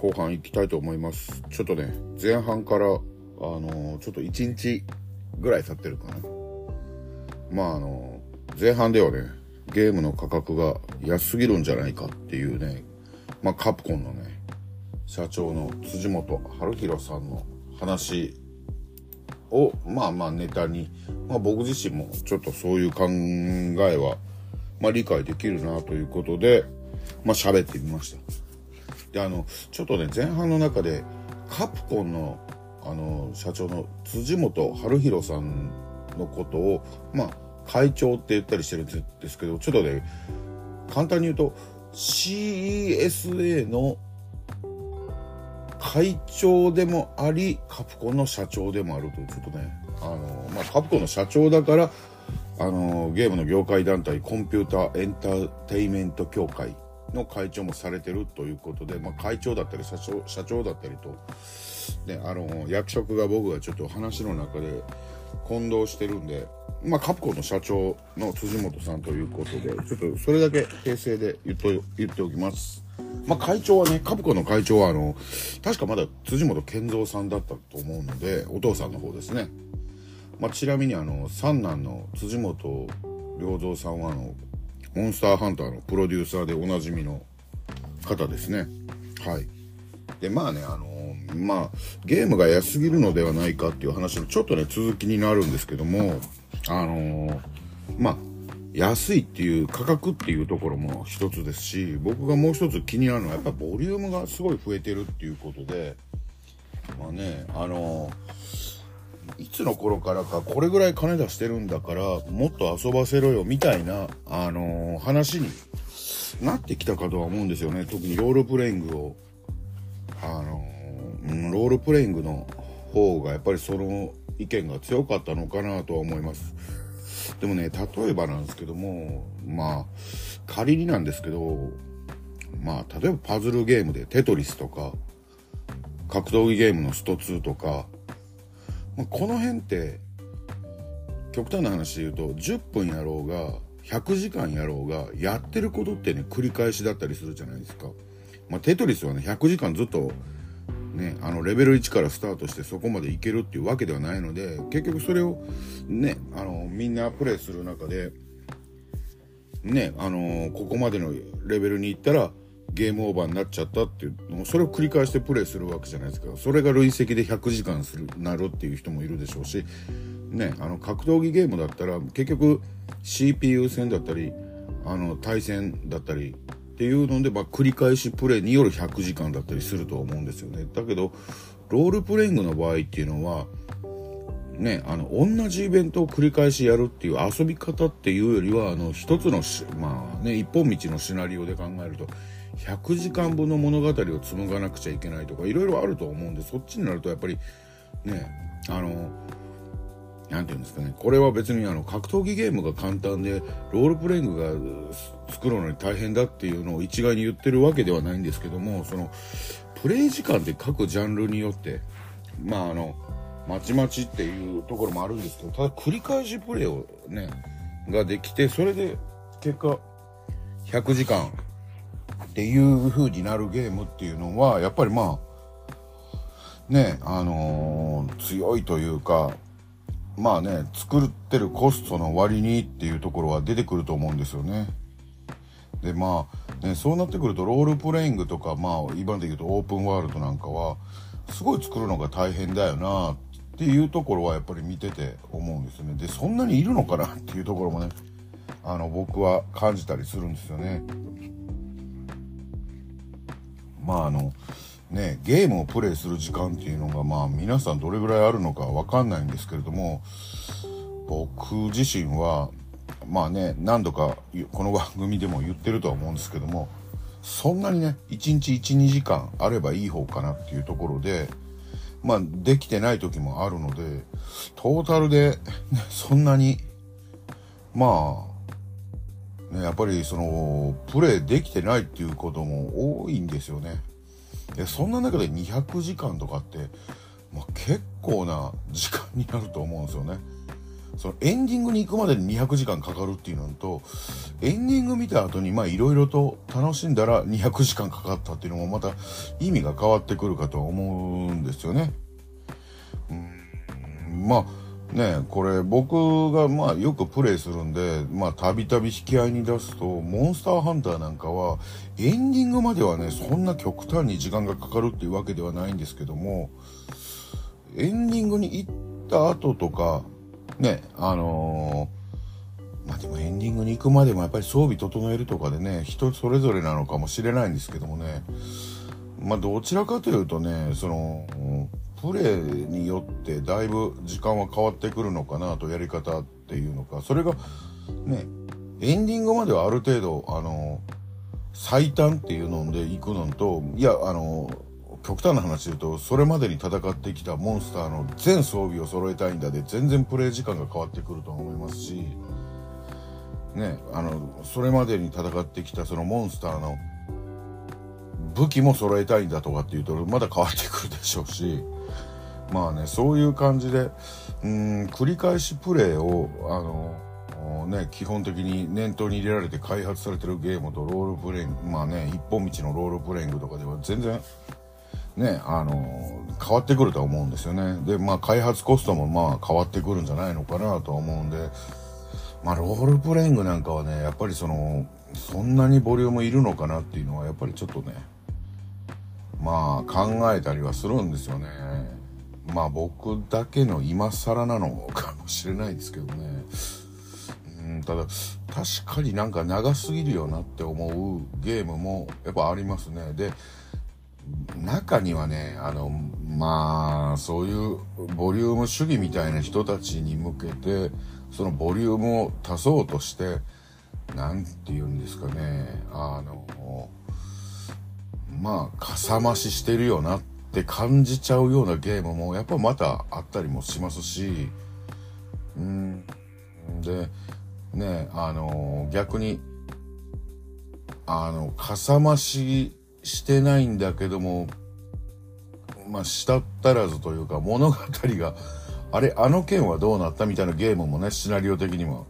後半行きたいと思いますちょっとね前半からあのちょっと1日ぐらい経ってるかなまああの前半ではねゲームの価格が安すぎるんじゃないかっていうねまあカプコンのね社長の辻本春弘さんの話をまあまあネタに、まあ、僕自身もちょっとそういう考えは、まあ、理解できるなということでまあ喋ってみました。であのちょっとね前半の中でカプコンのあの社長の辻本春弘さんのことをまあ会長って言ったりしてるんですけどちょっとね簡単に言うと CESA の会長でもありカプコンの社長でもあるというちょっとねあの、まあ、カプコンの社長だからあのゲームの業界団体コンピューターエンターテイメント協会の会長もされてるということで、まあ、会長だったり社長社長だったりと、ね、あの役職が僕がちょっと話の中で混同してるんで、まあ、カプコンの社長の辻本さんということでちょっとそれだけ訂正で言っと言っておきます。まあ、会長はね、カプコンの会長は、あの、確かまだ辻本健三さんだったと思うので、お父さんの方ですね。まあ、ちなみに、あの、三男の辻本良三さんは、あの、モンスターハンターのプロデューサーでおなじみの方ですね。はい。で、まあね、あの、まあ、ゲームが安すぎるのではないかっていう話のちょっとね、続きになるんですけども、あのまあ、安いっていう価格っていうところも一つですし僕がもう一つ気になるのはやっぱボリュームがすごい増えてるっていうことでまあねあのいつの頃からかこれぐらい金出してるんだからもっと遊ばせろよみたいなあの話になってきたかとは思うんですよね特にロールプレイングをあのロールプレイングの方がやっぱりその意見が強かったのかなとは思います。でもね、例えばなんですけども、まあ、仮になんですけど、まあ、例えばパズルゲームでテトリスとか、格闘技ゲームのスト2とか、まあ、この辺って、極端な話で言うと、10分やろうが、100時間やろうが、やってることってね、繰り返しだったりするじゃないですか。まあ、テトリスはね、100時間ずっとね、あのレベル1からスタートしてそこまでいけるっていうわけではないので結局それをねあのみんなプレイする中でねあのここまでのレベルに行ったらゲームオーバーになっちゃったっていうのそれを繰り返してプレイするわけじゃないですかそれが累積で100時間するなるっていう人もいるでしょうしねあの格闘技ゲームだったら結局 CPU 戦だったりあの対戦だったりっていうので、まあ、繰り返しプレイによる100時間だったりすると思うんですよね。だけど、ロールプレイングの場合っていうのは、ね、あの、同じイベントを繰り返しやるっていう遊び方っていうよりは、あの、一つのまあね、一本道のシナリオで考えると、100時間分の物語を紡がなくちゃいけないとか、いろいろあると思うんで、そっちになるとやっぱり、ね、あの、何て言うんですかねこれは別にあの格闘技ゲームが簡単でロールプレイングが作るのに大変だっていうのを一概に言ってるわけではないんですけどもそのプレイ時間って各ジャンルによってまああのまちまちっていうところもあるんですけどただ繰り返しプレイをねができてそれで結果100時間っていう風になるゲームっていうのはやっぱりまあねあのー、強いというかまあね作ってるコストの割にっていうところは出てくると思うんですよね。でまあねそうなってくるとロールプレイングとかまあ今で言うとオープンワールドなんかはすごい作るのが大変だよなっていうところはやっぱり見てて思うんですよね。でそんなにいるのかなっていうところもねあの僕は感じたりするんですよね。まああのね、ゲームをプレイする時間っていうのが、まあ皆さんどれぐらいあるのかわかんないんですけれども、僕自身は、まあね、何度かこの番組でも言ってるとは思うんですけども、そんなにね、1日1、2時間あればいい方かなっていうところで、まあできてない時もあるので、トータルで、そんなに、まあ、ね、やっぱりその、プレイできてないっていうことも多いんですよね。でそんな中で200時間とかって、まあ、結構な時間になると思うんですよね。そのエンディングに行くまでに200時間かかるっていうのとエンディング見た後にまあいろいろと楽しんだら200時間かかったっていうのもまた意味が変わってくるかと思うんですよね。うんまあねこれ僕がまあよくプレイするんでまあたびたび引き合いに出すとモンスターハンターなんかはエンディングまではねそんな極端に時間がかかるっていうわけではないんですけどもエンディングに行った後とかねあのー、まあでもエンディングに行くまでもやっぱり装備整えるとかでね人それぞれなのかもしれないんですけどもねまあどちらかというとねそのプレーによってだいぶ時間は変わってくるのかなとやり方っていうのか。それがねエンディングまではある程度あの最短っていうので行くのと。いやあの極端な話で言うとそれまでに戦ってきたモンスターの全装備を揃えたいんだで全然プレイ時間が変わってくると思いますし。ねあのそれまでに戦ってきたそのモンスターの武器も揃えたいんだとかっていうとまだ変わってくるでしょうし。まあねそういう感じでうん繰り返しプレイをあのね基本的に念頭に入れられて開発されてるゲームとロールプレイングまあね一本道のロールプレイングとかでは全然ねあの変わってくるとは思うんですよね。でまあ開発コストもまあ変わってくるんじゃないのかなとは思うんでまあロールプレイングなんかはねやっぱりそのそんなにボリュームいるのかなっていうのはやっぱりちょっとねまあ考えたりはするんですよね。まあ僕だけの今更なのかもしれないですけどね。うんただ確かになんか長すぎるよなって思うゲームもやっぱありますね。で中にはねあのまあそういうボリューム主義みたいな人たちに向けてそのボリュームを足そうとして何て言うんですかねあのまあかさ増ししてるよなって感じちゃうようなゲームもやっぱまたあったりもしますしうん。でねあの逆にあのかさ増ししてないんだけどもまあしたったらずというか物語があれあの件はどうなったみたいなゲームもねシナリオ的にも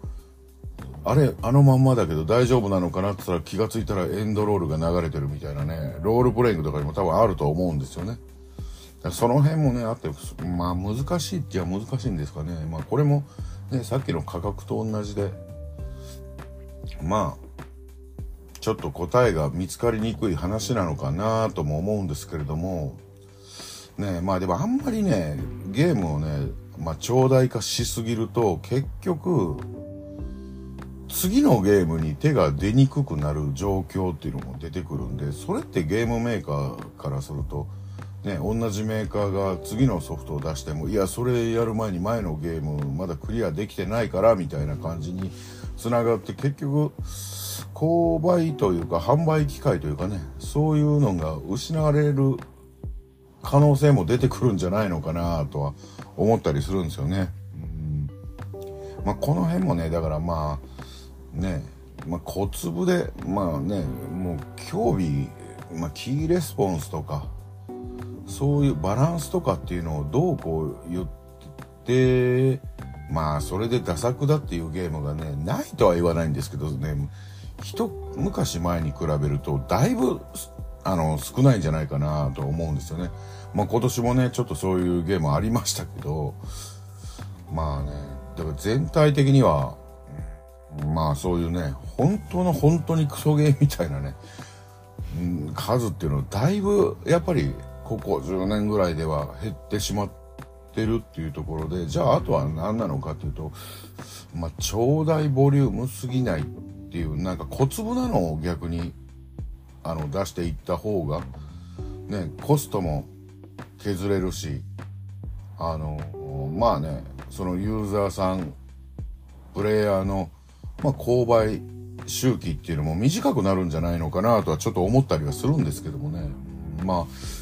あれあのまんまだけど大丈夫なのかなって言ったら気が付いたらエンドロールが流れてるみたいなねロールプレイングとかにも多分あると思うんですよね。その辺もねあってまあ難しいって言えば難しいんですかね。まあこれもねさっきの価格と同じでまあちょっと答えが見つかりにくい話なのかなとも思うんですけれどもねまあでもあんまりねゲームをねまあ長大化しすぎると結局次のゲームに手が出にくくなる状況っていうのも出てくるんでそれってゲームメーカーからするとね同じメーカーが次のソフトを出してもいやそれやる前に前のゲームまだクリアできてないからみたいな感じにつながって結局購買というか販売機会というかねそういうのが失われる可能性も出てくるんじゃないのかなとは思ったりするんですよね。うんまあ、この辺もねだからまあね、まあ、小粒でまあねもう興味、まあ、キーレスポンスとかそういうバランスとかっていうのをどうこう言ってまあそれでダ作だっていうゲームがねないとは言わないんですけどね一昔前に比べるとだいぶあの少ないんじゃないかなと思うんですよね。まあ今年もねちょっとそういうゲームありましたけどまあねだから全体的にはまあそういうね本当の本当にクソゲーみたいなね、数っていうのはだいぶやっぱりここ10年ぐらいでは減ってしまってるっていうところでじゃああとは何なのかっていうとまあ超大ボリュームすぎないっていうなんか小粒なのを逆にあの出していった方がねコストも削れるしあのまあねそのユーザーさんプレイヤーの、まあ、購買周期っていうのも短くなるんじゃないのかなとはちょっと思ったりはするんですけどもね。まあ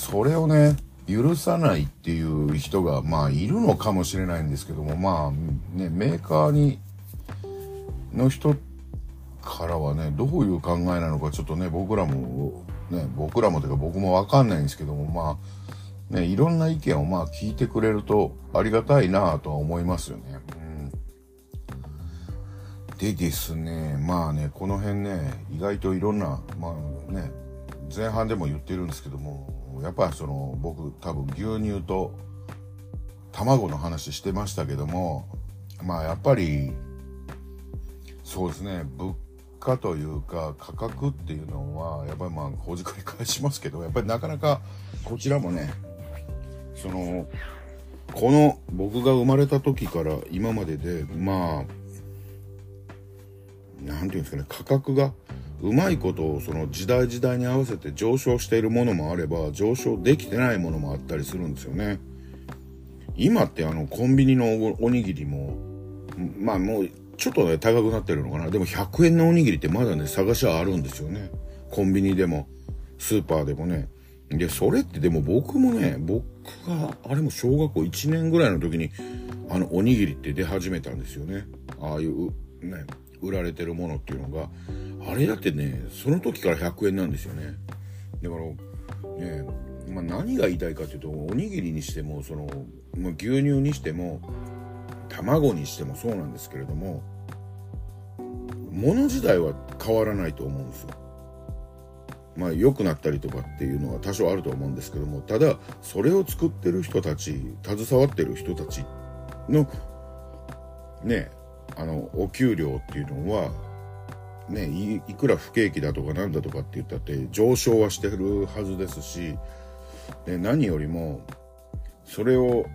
それをね許さないっていう人がまあいるのかもしれないんですけどもまあねメーカーにの人からはねどういう考えなのかちょっとね僕らもね僕らもというか僕も分かんないんですけどもまあねいろんな意見をまあ聞いてくれるとありがたいなとは思いますよね。うん、でですねまあねこの辺ね意外といろんなまあね前半でも言ってるんですけどもやっぱりその僕多分牛乳と卵の話してましたけどもまあやっぱりそうですね物価というか価格っていうのはやっぱりまあほじくり返しますけどやっぱりなかなかこちらもねそのこの僕が生まれた時から今まででまあ何て言うんですかね価格がうまいことをその時代時代に合わせて上昇しているものもあれば上昇できてないものもあったりするんですよね。今ってあのコンビニのおにぎりもまあもうちょっとね高くなってるのかな。でも100円のおにぎりってまだね探しはあるんですよね。コンビニでもスーパーでもね。でそれってでも僕もね僕があれも小学校1年ぐらいの時にあのおにぎりって出始めたんですよね。ああいうね。売られてるものっていうのがあれだってねその時から100円なんですよねだからねまあ、何が言いたいかというとおにぎりにしてもその、まあ、牛乳にしても卵にしてもそうなんですけれども物自体は変わらないと思うんですよ。まあ良くなったりとかっていうのは多少あると思うんですけどもただそれを作ってる人たち携わってる人たちのねあのお給料っていうのはねいくら不景気だとかなんだとかって言ったって上昇はしてるはずですしで何よりもそれを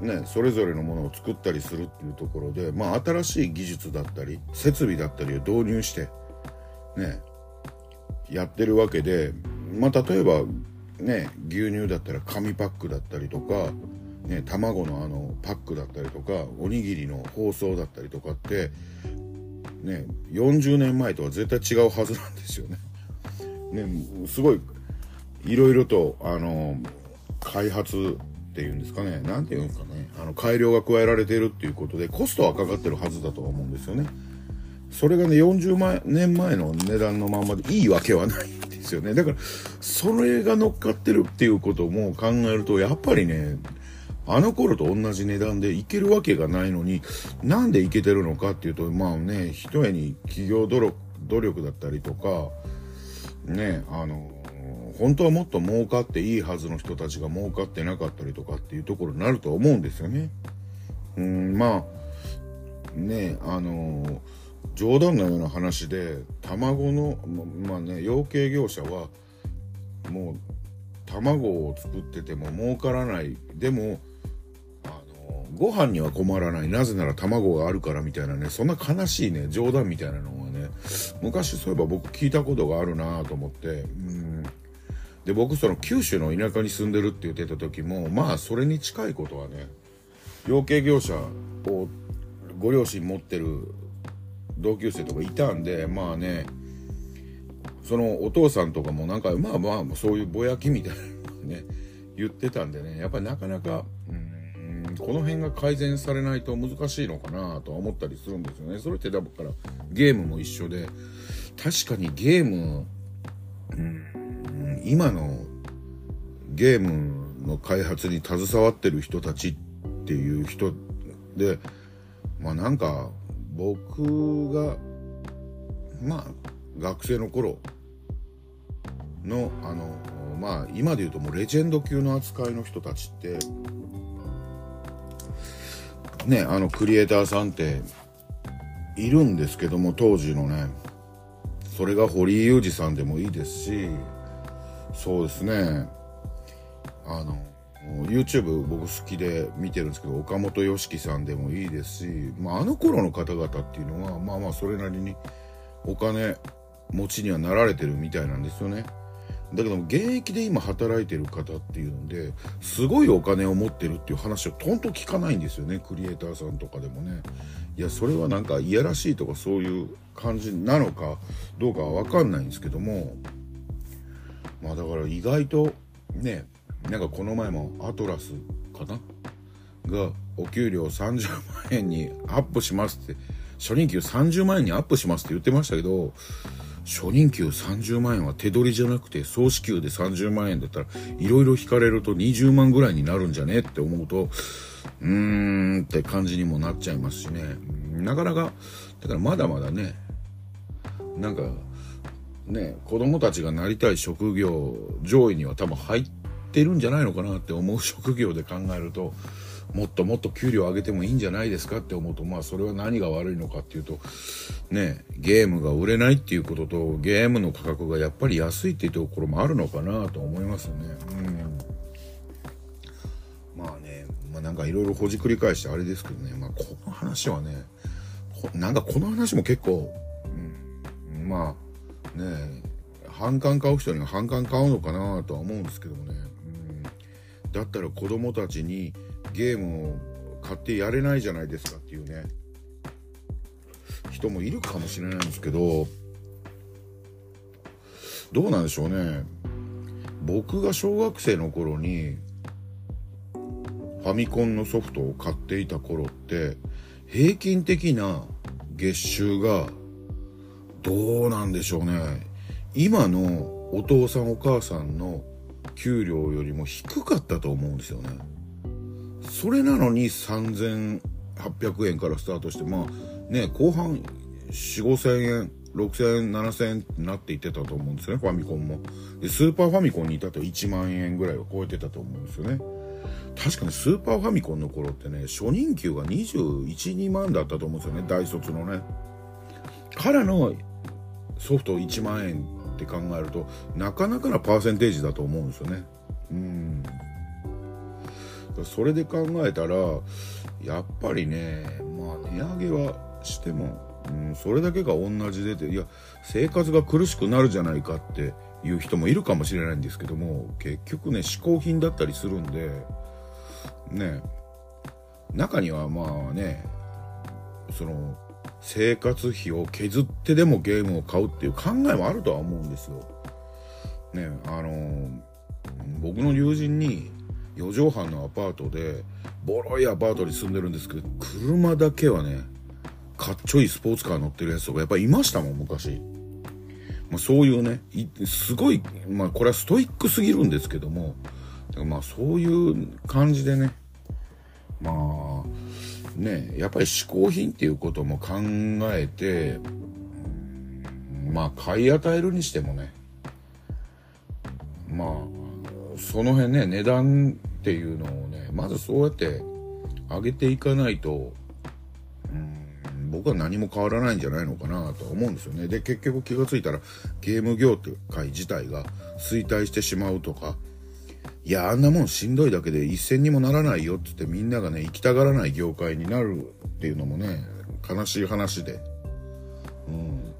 ねそれぞれのものを作ったりするっていうところでまあ新しい技術だったり設備だったりを導入してねやってるわけでまあ例えばね牛乳だったら紙パックだったりとかね、卵のあのパックだったりとかおにぎりの包装だったりとかってね40年前とは絶対違うはずなんですよね。ねすごいいろいろとあの開発っていうんですかね何て言うんですかねあの改良が加えられてるっていうことでコストはかかってるはずだとは思うんですよね。それがね40万年前の値段のままでいいわけはないんですよねだからそれが乗っかってるっていうことも考えるとやっぱりねあの頃と同じ値段でいけるわけがないのになんでいけてるのかっていうとまあねひとえに企業努力努力だったりとかねあの本当はもっと儲かっていいはずの人たちが儲かってなかったりとかっていうところになると思うんですよね。うんまあねあの冗談のような話で卵のまあね養鶏業者はもう卵を作ってても儲からないでもご飯には困らない。なぜなら卵があるからみたいなね。そんな悲しいね。冗談みたいなのはね。昔そういえば僕聞いたことがあるなと思って。うん。で僕その九州の田舎に住んでるって言ってた時もまあそれに近いことはね養鶏業者をご両親持ってる同級生とかいたんでまあねそのお父さんとかもなんかまあまあそういうぼやきみたいなね言ってたんでね。やっぱりなかなか、うん。この辺が改善されないと難しいのかなとは思ったりするんですよね。それってだからゲームも一緒で確かにゲーム、うん、今のゲームの開発に携わってる人たちっていう人でまあなんか僕がまあ学生の頃のあのまあ今で言うともうレジェンド級の扱いの人たちってねあのクリエイターさんっているんですけども当時のねそれが堀井雄二さんでもいいですしそうですねあの YouTube 僕好きで見てるんですけど岡本良樹さんでもいいですし、まあ、あの頃の方々っていうのはまあまあそれなりにお金持ちにはなられてるみたいなんですよね。だけども現役で今働いてる方っていうのですごいお金を持ってるっていう話をとんと聞かないんですよね。クリエイターさんとかでもね。いやそれはなんかいやらしいとかそういう感じなのかどうかは分かんないんですけどもまあだから意外とねなんかこの前もアトラスかな？がお給料30万円にアップしますって初任給30万円にアップしますって言ってましたけど初任給30万円は手取りじゃなくて総支給で30万円だったらいろいろ引かれると20万ぐらいになるんじゃね？って思うとうーんって感じにもなっちゃいますしね。なかなかだからまだまだねなんかね子供たちがなりたい職業上位には多分入ってるんじゃないのかなって思う職業で考えるともっともっと給料上げてもいいんじゃないですかって思うとまあそれは何が悪いのかっていうとねゲームが売れないっていうこととゲームの価格がやっぱり安いっていうところもあるのかなと思いますよね。うん、まあね、まあ、なんかいろいろほじくり返してあれですけどね、まあ、この話はねなんかこの話も結構、うん、まあね反感買う人には反感買うのかなとは思うんですけどもね、うん、だったら子供たちにゲームを買ってやれないじゃないですかっていうね。人もいるかもしれないんですけどどうなんでしょうね。僕が小学生の頃にファミコンのソフトを買っていた頃って平均的な月収がどうなんでしょうね。今のお父さんお母さんの給料よりも低かったと思うんですよね。それなのに3800円からスタートしてまあね後半4 5千円6000円7000円ってなっていってたと思うんですよねファミコンも。でスーパーファミコンにいたと1万円ぐらいを超えてたと思うんですよね。確かにスーパーファミコンの頃ってね初任給が212万だったと思うんですよね大卒のね。からのソフト1万円って考えるとなかなかなパーセンテージだと思うんですよね。うん。それで考えたらやっぱりねまあ値上げはしても、うん、それだけが同じでていや生活が苦しくなるじゃないかっていう人もいるかもしれないんですけども結局ね嗜好品だったりするんでね中にはまあねその生活費を削ってでもゲームを買うっていう考えもあるとは思うんですよ。ねあの僕の友人に4畳半のアパートでボロいアパートに住んでるんですけど車だけはねかっちょいいスポーツカー乗ってるやつとかやっぱいましたもん昔。まあ、そういうねすごい、まあ、これはストイックすぎるんですけどもまあそういう感じでねまあねやっぱり嗜好品っていうことも考えてまあ買い与えるにしてもねまあその辺ね値段っていうのをねまずそうやって上げていかないとうん僕は何も変わらないんじゃないのかなと思うんですよねで結局気が付いたらゲーム業界自体が衰退してしまうとかいや、あんなもんしんどいだけで一銭にもならないよってってみんながね、行きたがらない業界になるっていうのもね、悲しい話で。うん。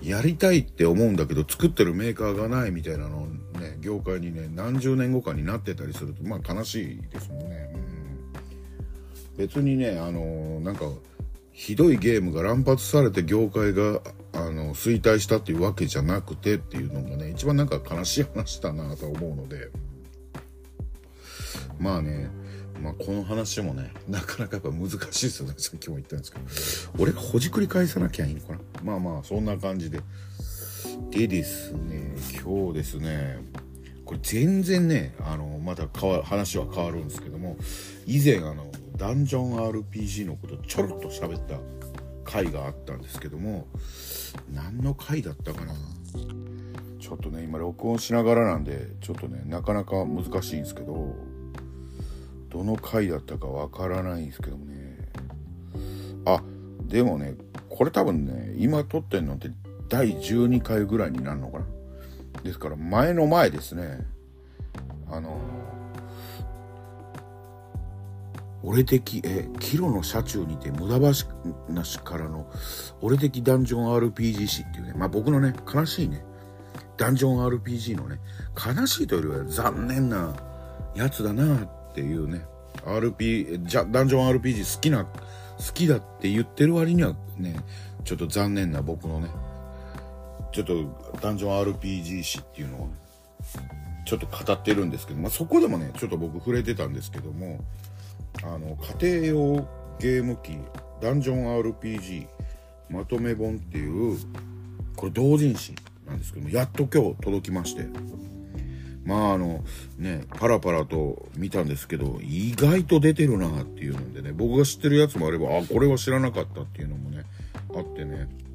やりたいって思うんだけど、作ってるメーカーがないみたいなの、業界にね、何十年後かになってたりすると、まあ悲しいですもんね。うん。別にね、あの、なんか、ひどいゲームが乱発されて業界があの衰退したっていうわけじゃなくてっていうのがね一番なんか悲しい話だなと思うのでまあね、まあ、この話もね、なかなかやっぱ難しいですよね。[laughs] さっきも言ったんですけど。俺がほじくり返さなきゃいいのかな。まあまあ、そんな感じで。でですね、今日ですね、これ全然ね、あの、また変わ話は変わるんですけども、以前あの、ダンジョン RPG のことちょろっと喋った回があったんですけども、何の回だったかな？ちょっとね、今録音しながらなんで、ちょっとね、なかなか難しいんですけど、どの回だったかわからないんですけどもね。あでもねこれ多分ね今撮ってんのって第12回ぐらいになるのかな？ですから前の前ですね。あの俺的えキロの車中にて無駄話からの俺的ダンジョン RPG 史っていうねまあ僕のね悲しいねダンジョン RPG のね悲しいというよりは残念なやつだなっていうね RP じゃダンジョン RPG 好きな好きだって言ってる割にはねちょっと残念な僕のねちょっとダンジョン RPG 史っていうのを、ちょっと語ってるんですけど、まあ、そこでもねちょっと僕触れてたんですけどもあの家庭用ゲーム機ダンジョン RPG まとめ本っていうこれ同人誌なんですけどもやっと今日届きましてまああのねパラパラと見たんですけど意外と出てるなっていうのでね僕が知ってるやつもあればあこれは知らなかったっていうのもねあってね。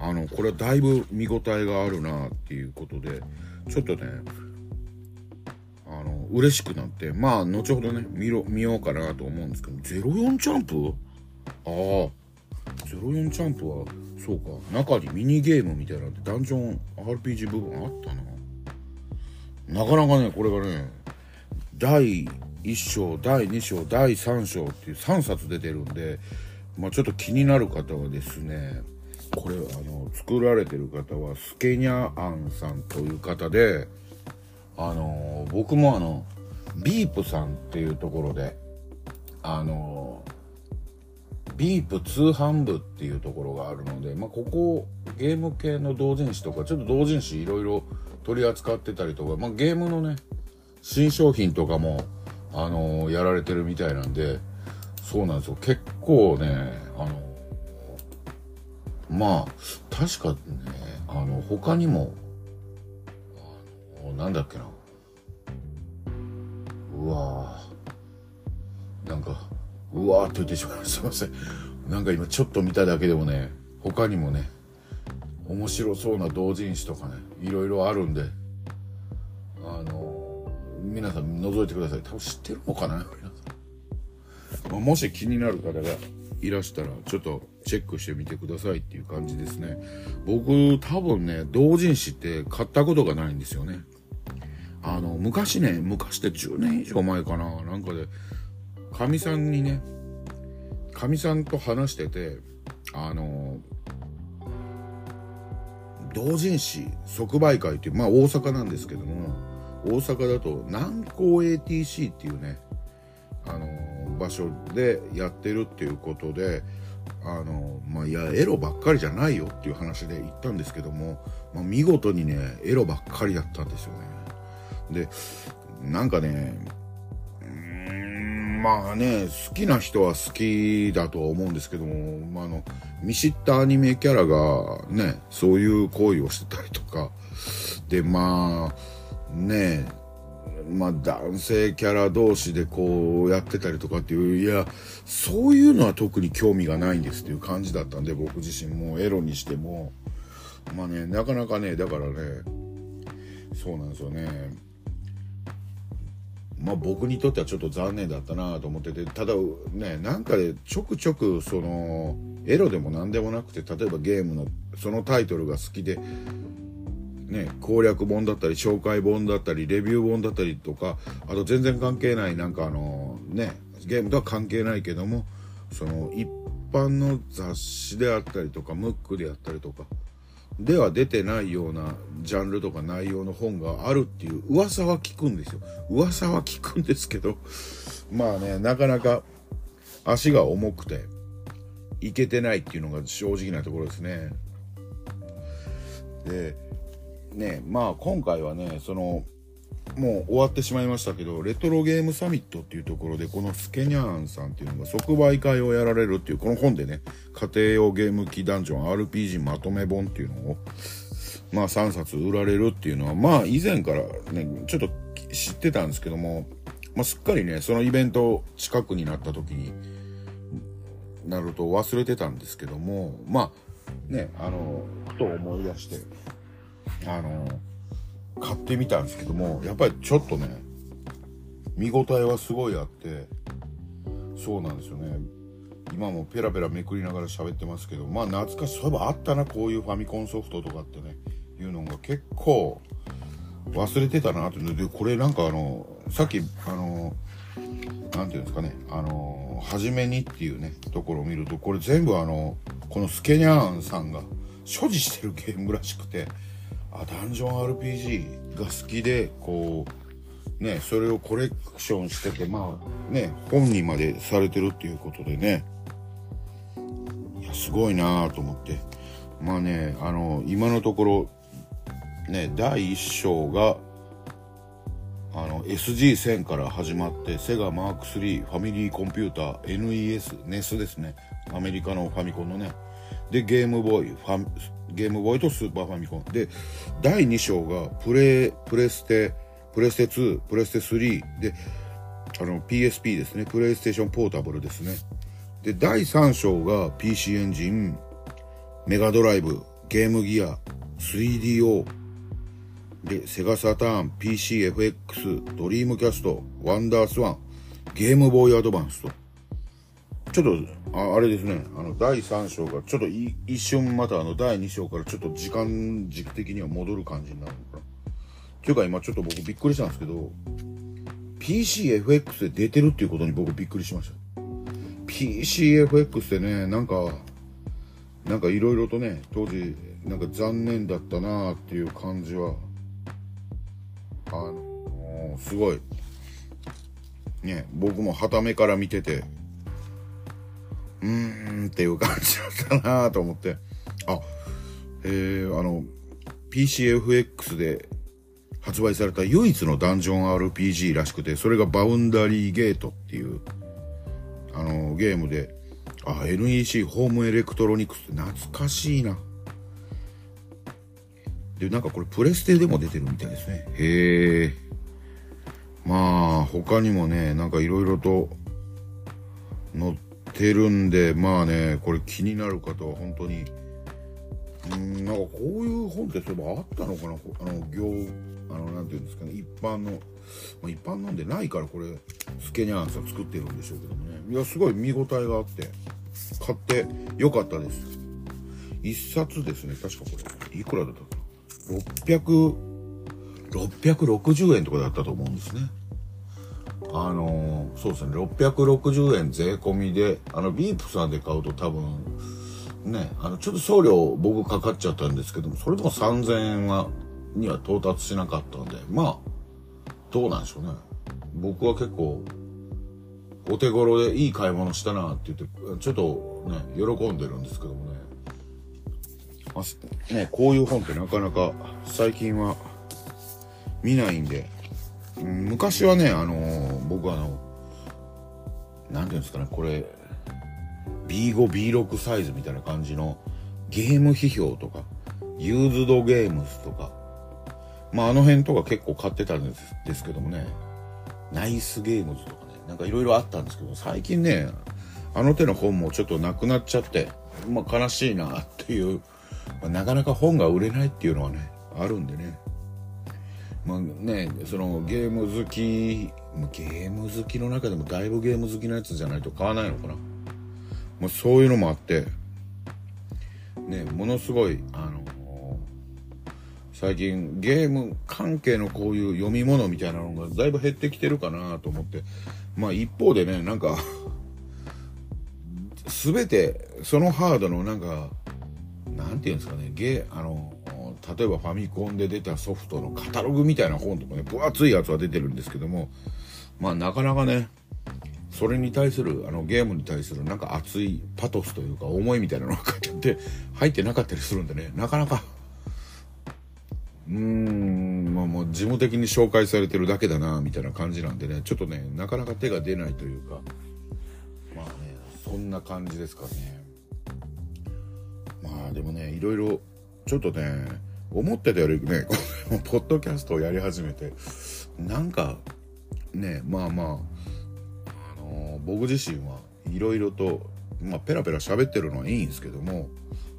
あのこれはだいぶ見応えがあるなっていうことでちょっとねあの嬉しくなってまあ後ほどね見ろ見ようかなと思うんですけど04チャンプ？ああ。04チャンプはそうか。中にミニゲームみたいなんでダンジョン RPG 部分あったな。なかなかねこれがね第1章第2章第3章っていう3冊出てるんで、まあ、ちょっと気になる方はですねこれあの作られてる方はスケニャアンさんという方であの僕もあのビープさんっていうところであのビープ通販部っていうところがあるので、まあ、ここゲーム系の同人誌とかちょっと同人誌いろいろ取り扱ってたりとか、まあ、ゲームのね新商品とかも、あの、やられてるみたいなんでそうなんですよ。結構ねまあ確かねあの他にもあのなんだっけな。うわー。なんかうわーっと言ってしまいましたすいません。なんか今ちょっと見ただけでもね他にもね面白そうな同人誌とかねいろいろあるんであの皆さん覗いてください。多分知ってるのかな皆さん、まあ、もし気になる方がいらしたらちょっとチェックしてみてくださいっていう感じですね。僕多分ね同人誌って買ったことがないんですよね。あの昔ね昔って10年以上前かな。なんかでかみさんにねかみさんと話しててあの同人誌即売会っていうまあ大阪なんですけども大阪だと南港 ATC っていうねあの場所でやってるっていうことであのまあいやエロばっかりじゃないよっていう話で行ったんですけども、まあ、見事にねエロばっかりだったんですよね。でなんかねまあね好きな人は好きだとは思うんですけども、まあ、あの見知ったアニメキャラがねそういう行為をしてたりとかでまあねまあ男性キャラ同士でこうやってたりとかっていういやそういうのは特に興味がないんですっていう感じだったんで僕自身もエロにしても。まあねなかなかねだからねそうなんですよね。まあ僕にとってはちょっと残念だったなと思っててただねなんかでちょくちょくそのエロでも何でもなくて例えばゲームのそのタイトルが好きでね、攻略本だったり紹介本だったりレビュー本だったりとかあと全然関係ないなんかあのねゲームとは関係ないけどもその一般の雑誌であったりとかムックであったりとかでは出てないようなジャンルとか内容の本があるっていう噂は聞くんですよ。噂は聞くんですけどまあねなかなか足が重くていけてないっていうのが正直なところですね。でねまあ今回はねそのもう終わってしまいましたけどレトロゲームサミットっていうところでこのスケニャーンさんっていうのが即売会をやられるっていうこの本でね家庭用ゲーム機ダンジョン RPG まとめ本っていうのをまあ3冊売られるっていうのはまあ以前からねちょっと知ってたんですけども、まあ、すっかりねそのイベント近くになった時になると忘れてたんですけどもまあねあのふと思い出してあの買ってみたんですけどもやっぱりちょっとね見応えはすごいあってそうなんですよね。今もペラペラめくりながら喋ってますけどまあ懐かしそういえばあったなこういうファミコンソフトとかってねいうのが結構忘れてたなって。でこれなんかあのさっきあの何て言うんですかねあの初めにっていうねところを見るとこれ全部あのこのスケニャーンさんが所持してるゲームらしくてあダンジョン RPG が好きでこうねそれをコレクションしててまあね本にまでされてるっていうことでね。いやすごいなと思って。まあねあの今のところね第1章があの SG1000 から始まってセガマーク3ファミリーコンピューター NES、NES ですね。アメリカのファミコンのね。でゲームボーイファゲームボーイとスーパーファミコンで第2章がプレプレステプレステ2プレステ3であの PSP ですね。プレイステーションポータブルですね。で第3章が PC エンジンメガドライブゲームギア 3DO でセガサターン PCFX ドリームキャストワンダースワンゲームボーイアドバンスと。ちょっとああれですね。あの第3章がちょっと一瞬またあの第2章からちょっと時間軸的には戻る感じになるのか。なというか今ちょっと僕びっくりしたんですけど PCFX で出てるっていうことに僕びっくりしました。PCFX ってねなんかなんかいろいろとね当時なんか残念だったなーっていう感じはあのすごい。ね僕もはためから見ててうーんっていう感じだったなと思って。あえー、あの PCFX で発売された唯一のダンジョン RPG らしくてそれがバウンダリーゲートっていうあのゲームであ NEC ホームエレクトロニクスって懐かしいな。でなんかこれプレステでも出てるみたいですね。へえまあ他にもねなんかいろいろと載っててるんでまあねこれ気になる方は本当にうんなんかこういう本ってそういえばあったのかな？あの行あのなんていうんですかね一般の、まあ、一般なんでないからこれスケニャンさん作ってるんでしょうけどもね。いやすごい見応えがあって買ってよかったです。一冊ですね確かこれ。いくらだったかな？600 660円とかだったと思うんですね。あのそうですね660円税込みであのビープさんで買うと多分ねあのちょっと送料僕かかっちゃったんですけどもそれでも3000円はには到達しなかったんでまあどうなんでしょうね。僕は結構お手頃でいい買い物したなって言ってちょっとね喜んでるんですけどもね,、ねこういう本ってなかなか最近は見ないんで。昔はねあのー、僕あの何ていうんですかねこれ B5B6 サイズみたいな感じのゲーム批評とかユーズドゲームスとかまああの辺とか結構買ってたんですですけどもねナイスゲームズとかねなんかいろいろあったんですけど最近ねあの手の本もちょっとなくなっちゃってまあ悲しいなっていう、まあ、なかなか本が売れないっていうのはねあるんでね。まあねそのゲーム好きゲーム好きの中でもだいぶゲーム好きなやつじゃないと買わないのかな、まあ、そういうのもあってねものすごいあの最近ゲーム関係のこういう読み物みたいなのがだいぶ減ってきてるかなと思って。まあ一方でねなんか全てそのハードのなんかなんていうんですかねゲあの例えばファミコンで出たソフトのカタログみたいな本とかね分厚いやつは出てるんですけどもまあなかなかねそれに対するあのゲームに対するなんか熱いパトスというか思いみたいなのが書いてあって入ってなかったりするんでねなかなかうーんまあもう事務的に紹介されてるだけだなみたいな感じなんでねちょっとねなかなか手が出ないというかまあねそんな感じですかね。まあでもねいろいろちょっとね思ってたよりねこの [laughs] ポッドキャストをやり始めてなんかねまあまあ、あのー、僕自身はいろいろと、まあ、ペラペラ喋ってるのはいいんですけども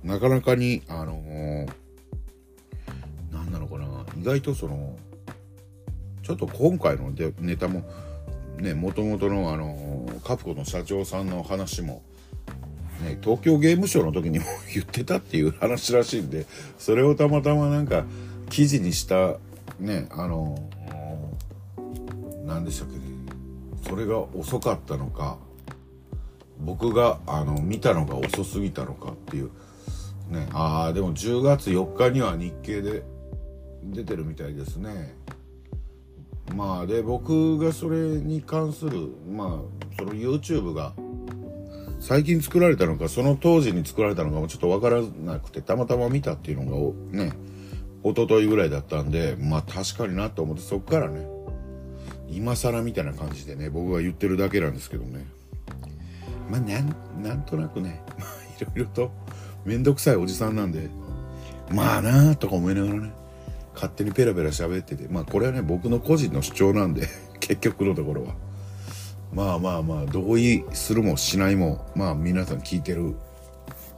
なかなかにあのー、何なのかな意外とそのちょっと今回のネタもねもともとのあのー、カプコの社長さんの話もね、東京ゲームショウの時にも [laughs] 言ってたっていう話らしいんでそれをたまたまなんか記事にしたねあの何でしたっけねそれが遅かったのか僕があの見たのが遅すぎたのかっていうねああでも10月4日には日経で出てるみたいですね。まあで僕がそれに関するまあその YouTube が最近作られたのかその当時に作られたのかもちょっと分からなくてたまたま見たっていうのがね一昨日ぐらいだったんでまあ確かになと思ってそっからね今更みたいな感じでね僕が言ってるだけなんですけどねまあなんなんとなくね [laughs] まあいろいろと面倒くさいおじさんなんでまあなあとか思いながらね勝手にペラペラ喋っててまあこれはね僕の個人の主張なんで [laughs] 結局のところは。まあまあまあ同意するもしないもまあ皆さん聞いてる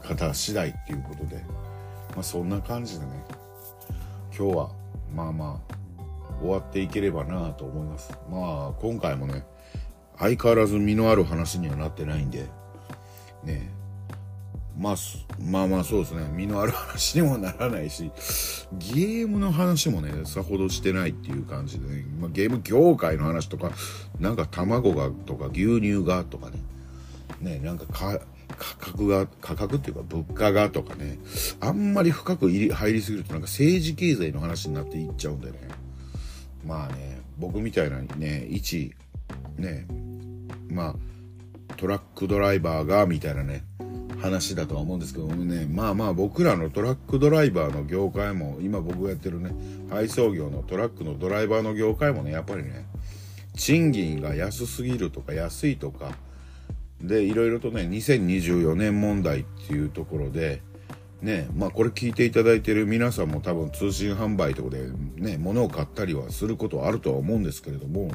方次第っていうことで。まあそんな感じでね。今日はまあまあ終わっていければなと思います。まあ今回もね相変わらず身のある話にはなってないんで。ねまあ、まあまあそうですね。身のある話にもならないし、ゲームの話もね、さほどしてないっていう感じでね、まあ、ゲーム業界の話とか、なんか卵がとか牛乳がとかね、ね、なんかか価格が、価格っていうか物価がとかね、あんまり深く入り入りすぎるとなんか政治経済の話になっていっちゃうんでね。まあね、僕みたいなね、一、ね、まあ、トラックドライバーが、みたいなね、話だとは思うんですけどもねまあまあ僕らのトラックドライバーの業界も今僕がやってるね配送業のトラックのドライバーの業界もねやっぱりね賃金が安すぎるとか安いとかでいろいろとね2024年問題っていうところでねまあこれ聞いていただいてる皆さんも多分通信販売とかでね物を買ったりはすることはあるとは思うんですけれども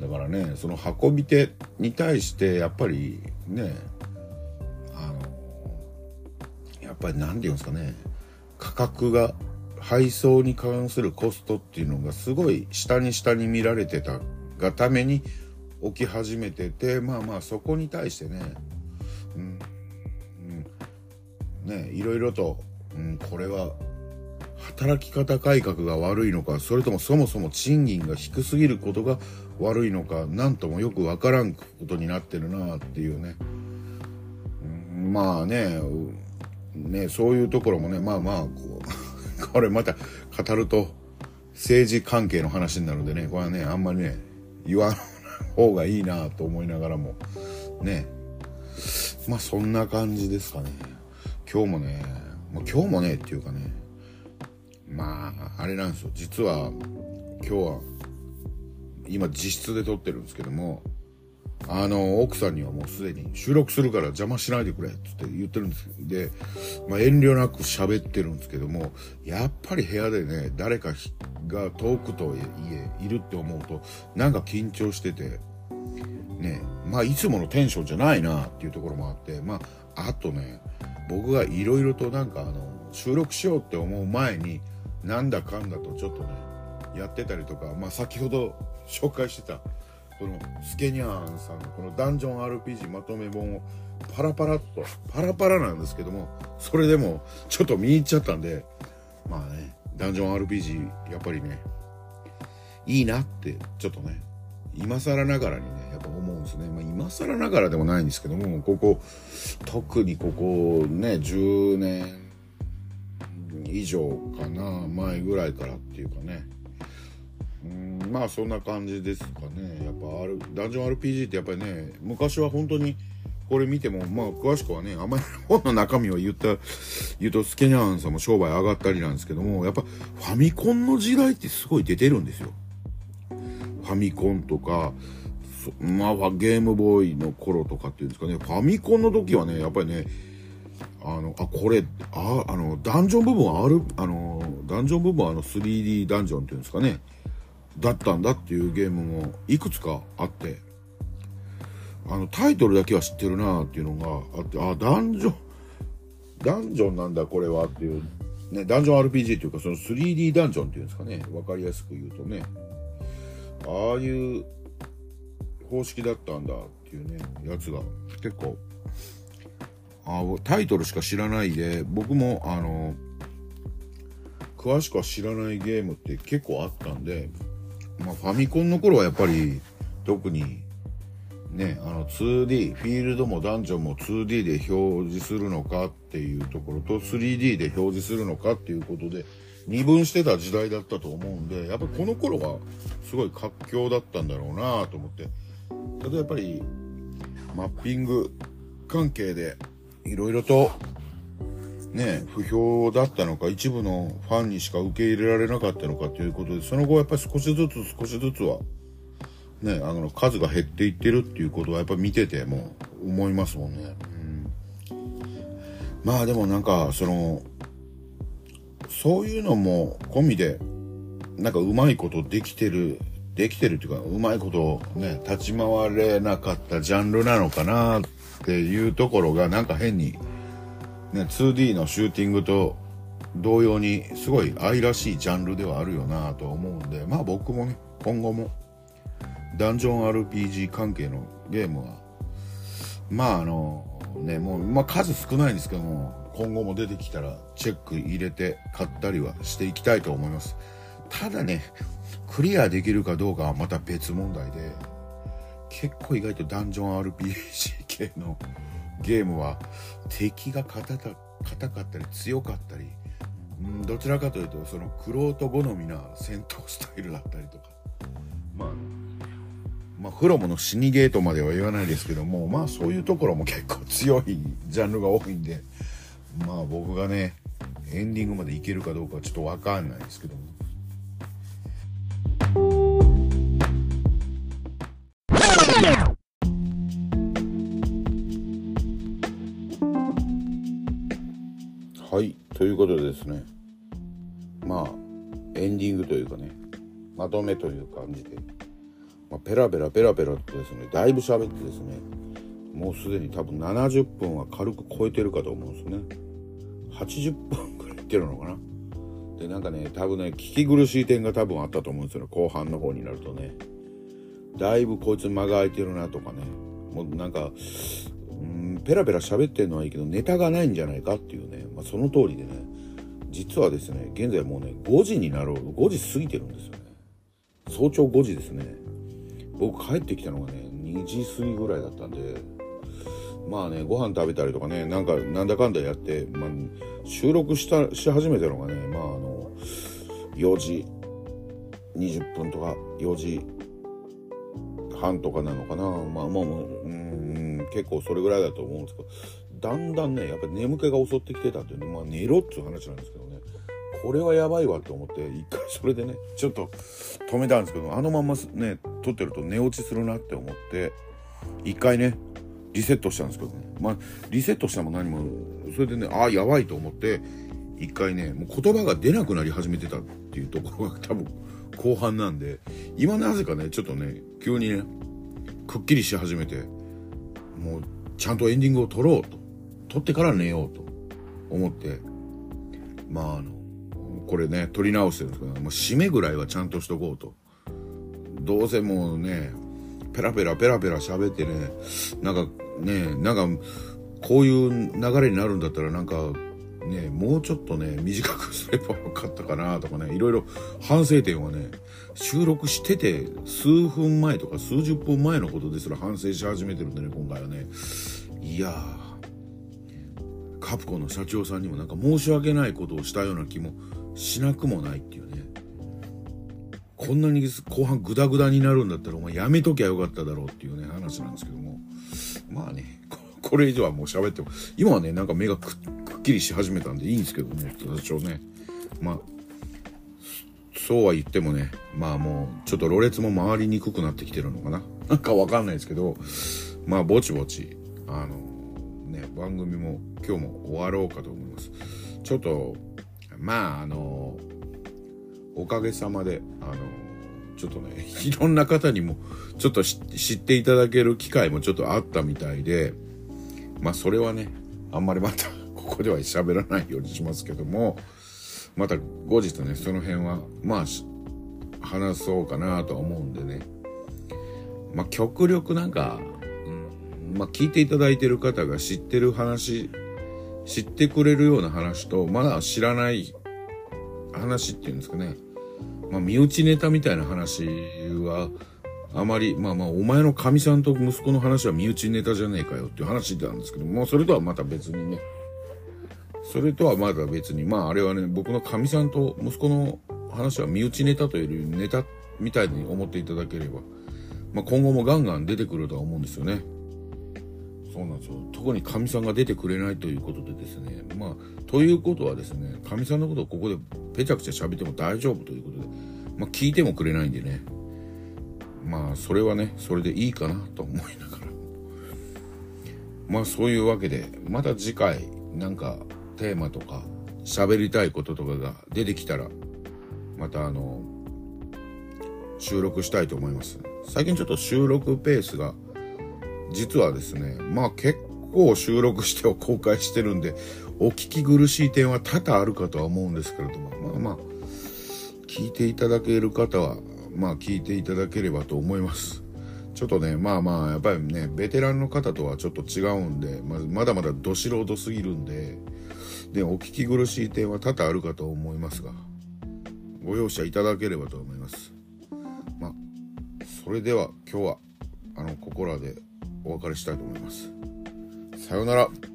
だからねその運び手に対してやっぱりねやっぱり何て言うんですかね価格が配送に関するコストっていうのがすごい下に下に見られてたがために起き始めててまあまあそこに対してね、うん、うん、ねいろいろと、うん、これは働き方改革が悪いのかそれともそもそも賃金が低すぎることが悪いのか何ともよくわからんことになってるなっていうね、うん、まあねねそういうところもねまあまあこう [laughs] これまた語ると政治関係の話になるんでねこれはねあんまりね言わん方がいいなと思いながらもね。まあそんな感じですかね。今日もねもう今日もねっていうかねまああれなんですよ。実は今日は今自室で撮ってるんですけどもあの奥さんにはもうすでに収録するから邪魔しないでくれって言ってるんですで、まあ、遠慮なく喋ってるんですけどもやっぱり部屋でね誰かが遠くといえいるって思うとなんか緊張しててねまあいつものテンションじゃないなっていうところもあってまああとね僕がいろいろとなんかあの収録しようって思う前になんだかんだとちょっとねやってたりとかまあ先ほど紹介してたこのスケニャーンさんのこのダンジョン RPG まとめ本をパラパラっとパラパラなんですけどもそれでもちょっと見に行っちゃったんでまあねダンジョン RPG やっぱりねいいなってちょっとね今更ながらにねやっぱ思うんですね、まあ、今更ながらでもないんですけどもここ特にここね10年以上かな前ぐらいからっていうかねうんまあそんな感じですかね。やっぱ、R、ダンジョン RPG ってやっぱりね昔は本当にこれ見てもまあ詳しくはねあんまり本の中身を言った言うとスケニャンさんも商売上がったりなんですけどもやっぱファミコンの時代ってすごい出てるんですよ。ファミコンとかまあゲームボーイの頃とかっていうんですかね。ファミコンの時はねやっぱりねあの、あ、これ、あ、あの、ダンジョン部分ある、あの、ダンジョン部分はあの 3D ダンジョンっていうんですかね。だったんだっていうゲームもいくつかあって、あの、タイトルだけは知ってるなっていうのがあって、あ、ダンジョン、ダンジョンなんだこれはっていう、ね、ダンジョン RPG っていうかその 3D ダンジョンっていうんですかね。わかりやすく言うとね。ああいう方式だったんだっていうね、やつが結構、あタイトルしか知らないで、僕もあの、詳しくは知らないゲームって結構あったんで、まあ、ファミコンの頃はやっぱり特にね、あの 2D、フィールドもダンジョンも 2D で表示するのかっていうところと 3D で表示するのかっていうことで二分してた時代だったと思うんで、やっぱこの頃はすごい活況だったんだろうなと思って。ただやっぱりマッピング関係でいろいろとね、不評だったのか、一部のファンにしか受け入れられなかったのかということで、その後やっぱり少しずつ少しずつは、ね、あの、数が減っていってるっていうことはやっぱ見てても思いますもんね。うん、まあでもなんか、その、そういうのも込みで、なんかうまいことできてる、できてるっていうか、うまいことね、立ち回れなかったジャンルなのかなっていうところがなんか変に、ね、2D のシューティングと同様にすごい愛らしいジャンルではあるよなと思うんでまあ僕もね今後もダンジョン RPG 関係のゲームはまああのねもう、まあ、数少ないんですけども今後も出てきたらチェック入れて買ったりはしていきたいと思います。ただねクリアできるかどうかはまた別問題で結構意外とダンジョン RPG 系のゲームは敵が硬かったり強かったり、どちらかというとその玄人好みな戦闘スタイルだったりとかまあまあ、フロムの死にゲートまでは言わないですけども、まあそういうところも結構強いジャンルが多いんで、まあ僕がね、エンディングまでいけるかどうかはちょっとわかんないですけども。ですね。まあエンディングというかねまとめという感じで、まあ、ペラペラペラペラとですねだいぶ喋ってですねもうすでに多分70分は軽く超えてるかと思うんですね。80分くらいいってるのかな。でなんかね多分ね聞き苦しい点が多分あったと思うんですよ後半の方になるとね。だいぶこいつ間が空いてるなとかね。もうなんかうんペラペラ喋ってんのはいいけどネタがないんじゃないかっていうね、まあ、その通りでね。実はですね現在もうね5時になろう5時過ぎてるんですよね。早朝5時ですね。僕帰ってきたのがね2時過ぎぐらいだったんでまあねご飯食べたりとかねなんかなんだかんだやって、まあ、収録したし始めたのがねまああの4時20分とか4時半とかなのかな。まあまあうん結構それぐらいだと思うんですけどだんだんねやっぱり眠気が襲ってきてたっていうねまあ寝ろっていう話なんですけど。これはやばいわと思って一回それでねちょっと止めたんですけどあのままね撮ってると寝落ちするなって思って一回ねリセットしたんですけどねまあリセットしたも何もそれでねああやばいと思って一回ねもう言葉が出なくなり始めてたっていうところが多分後半なんで今なぜかねちょっとね急にねくっきりし始めてもうちゃんとエンディングを撮ろうと撮ってから寝ようと思ってまああのこれね撮り直してるんですけど、まあ、締めぐらいはちゃんとしとこうと。どうせもうねペラペラペラペラ喋ってねなんかねなんかこういう流れになるんだったらなんかねもうちょっとね短くすればよかったかなとかねいろいろ反省点はね収録してて数分前とか数十分前のことですら反省し始めてるんでね今回はね。いやカプコンの社長さんにもなんか申し訳ないことをしたような気もしなくもないっていうね。こんなに後半グダグダになるんだったらお前やめときゃよかっただろうっていうね話なんですけども。まあねこれ以上はもう喋っても今はねなんか目がくっきりし始めたんでいいんですけどね多少ね。まあそうは言ってもねまあもうちょっとろれつも回りにくくなってきてるのかな。なんかわかんないですけどまあぼちぼちあのね番組も今日も終わろうかと思います。ちょっとまああのおかげさまであのちょっとね [laughs] いろんな方にもちょっと知っていただける機会もちょっとあったみたいでまあそれはねあんまりまた [laughs] ここでは喋らないようにしますけどもまた後日ねその辺はまあ話そうかなとは思うんでね。まあ極力なんか、うん、まあ聞いていただいてる方が知ってる話知ってくれるような話とまだ知らない話っていうんですかねまあ身内ネタみたいな話はあまり、まあまあ、お前のかみさんと息子の話は身内ネタじゃねえかよっていう話なんですけども、それとはまた別にね、それとはまだ別に、まああれはね、僕のかみさんと息子の話は身内ネタというよりネタみたいに思っていただければ、まあ今後もガンガン出てくるとは思うんですよね。そうなんですよ。特にかみさんが出てくれないということでですね、まあ、ということはですね、かみさんのことをここでぺちゃくちゃ喋っても大丈夫ということで、まあ聞いてもくれないんでね、まあそれはねそれでいいかなと思いながら。まあそういうわけでまた次回なんかテーマとか喋りたいこととかが出てきたらまたあの収録したいと思います。最近ちょっと収録ペースが実はですねまあ結構収録しては公開してるんでお聞き苦しい点は多々あるかとは思うんですけれどもまあまあ聞いていただける方はまあ聞いていただければと思います。ちょっとね、まあまあ、やっぱりね、ベテランの方とはちょっと違うんで、ままだまだど素人すぎるんで、で、お聞き苦しい点は多々あるかと思いますが、ご容赦いただければと思います。まあ、それでは今日は、あの、ここらでお別れしたいと思います。さようなら。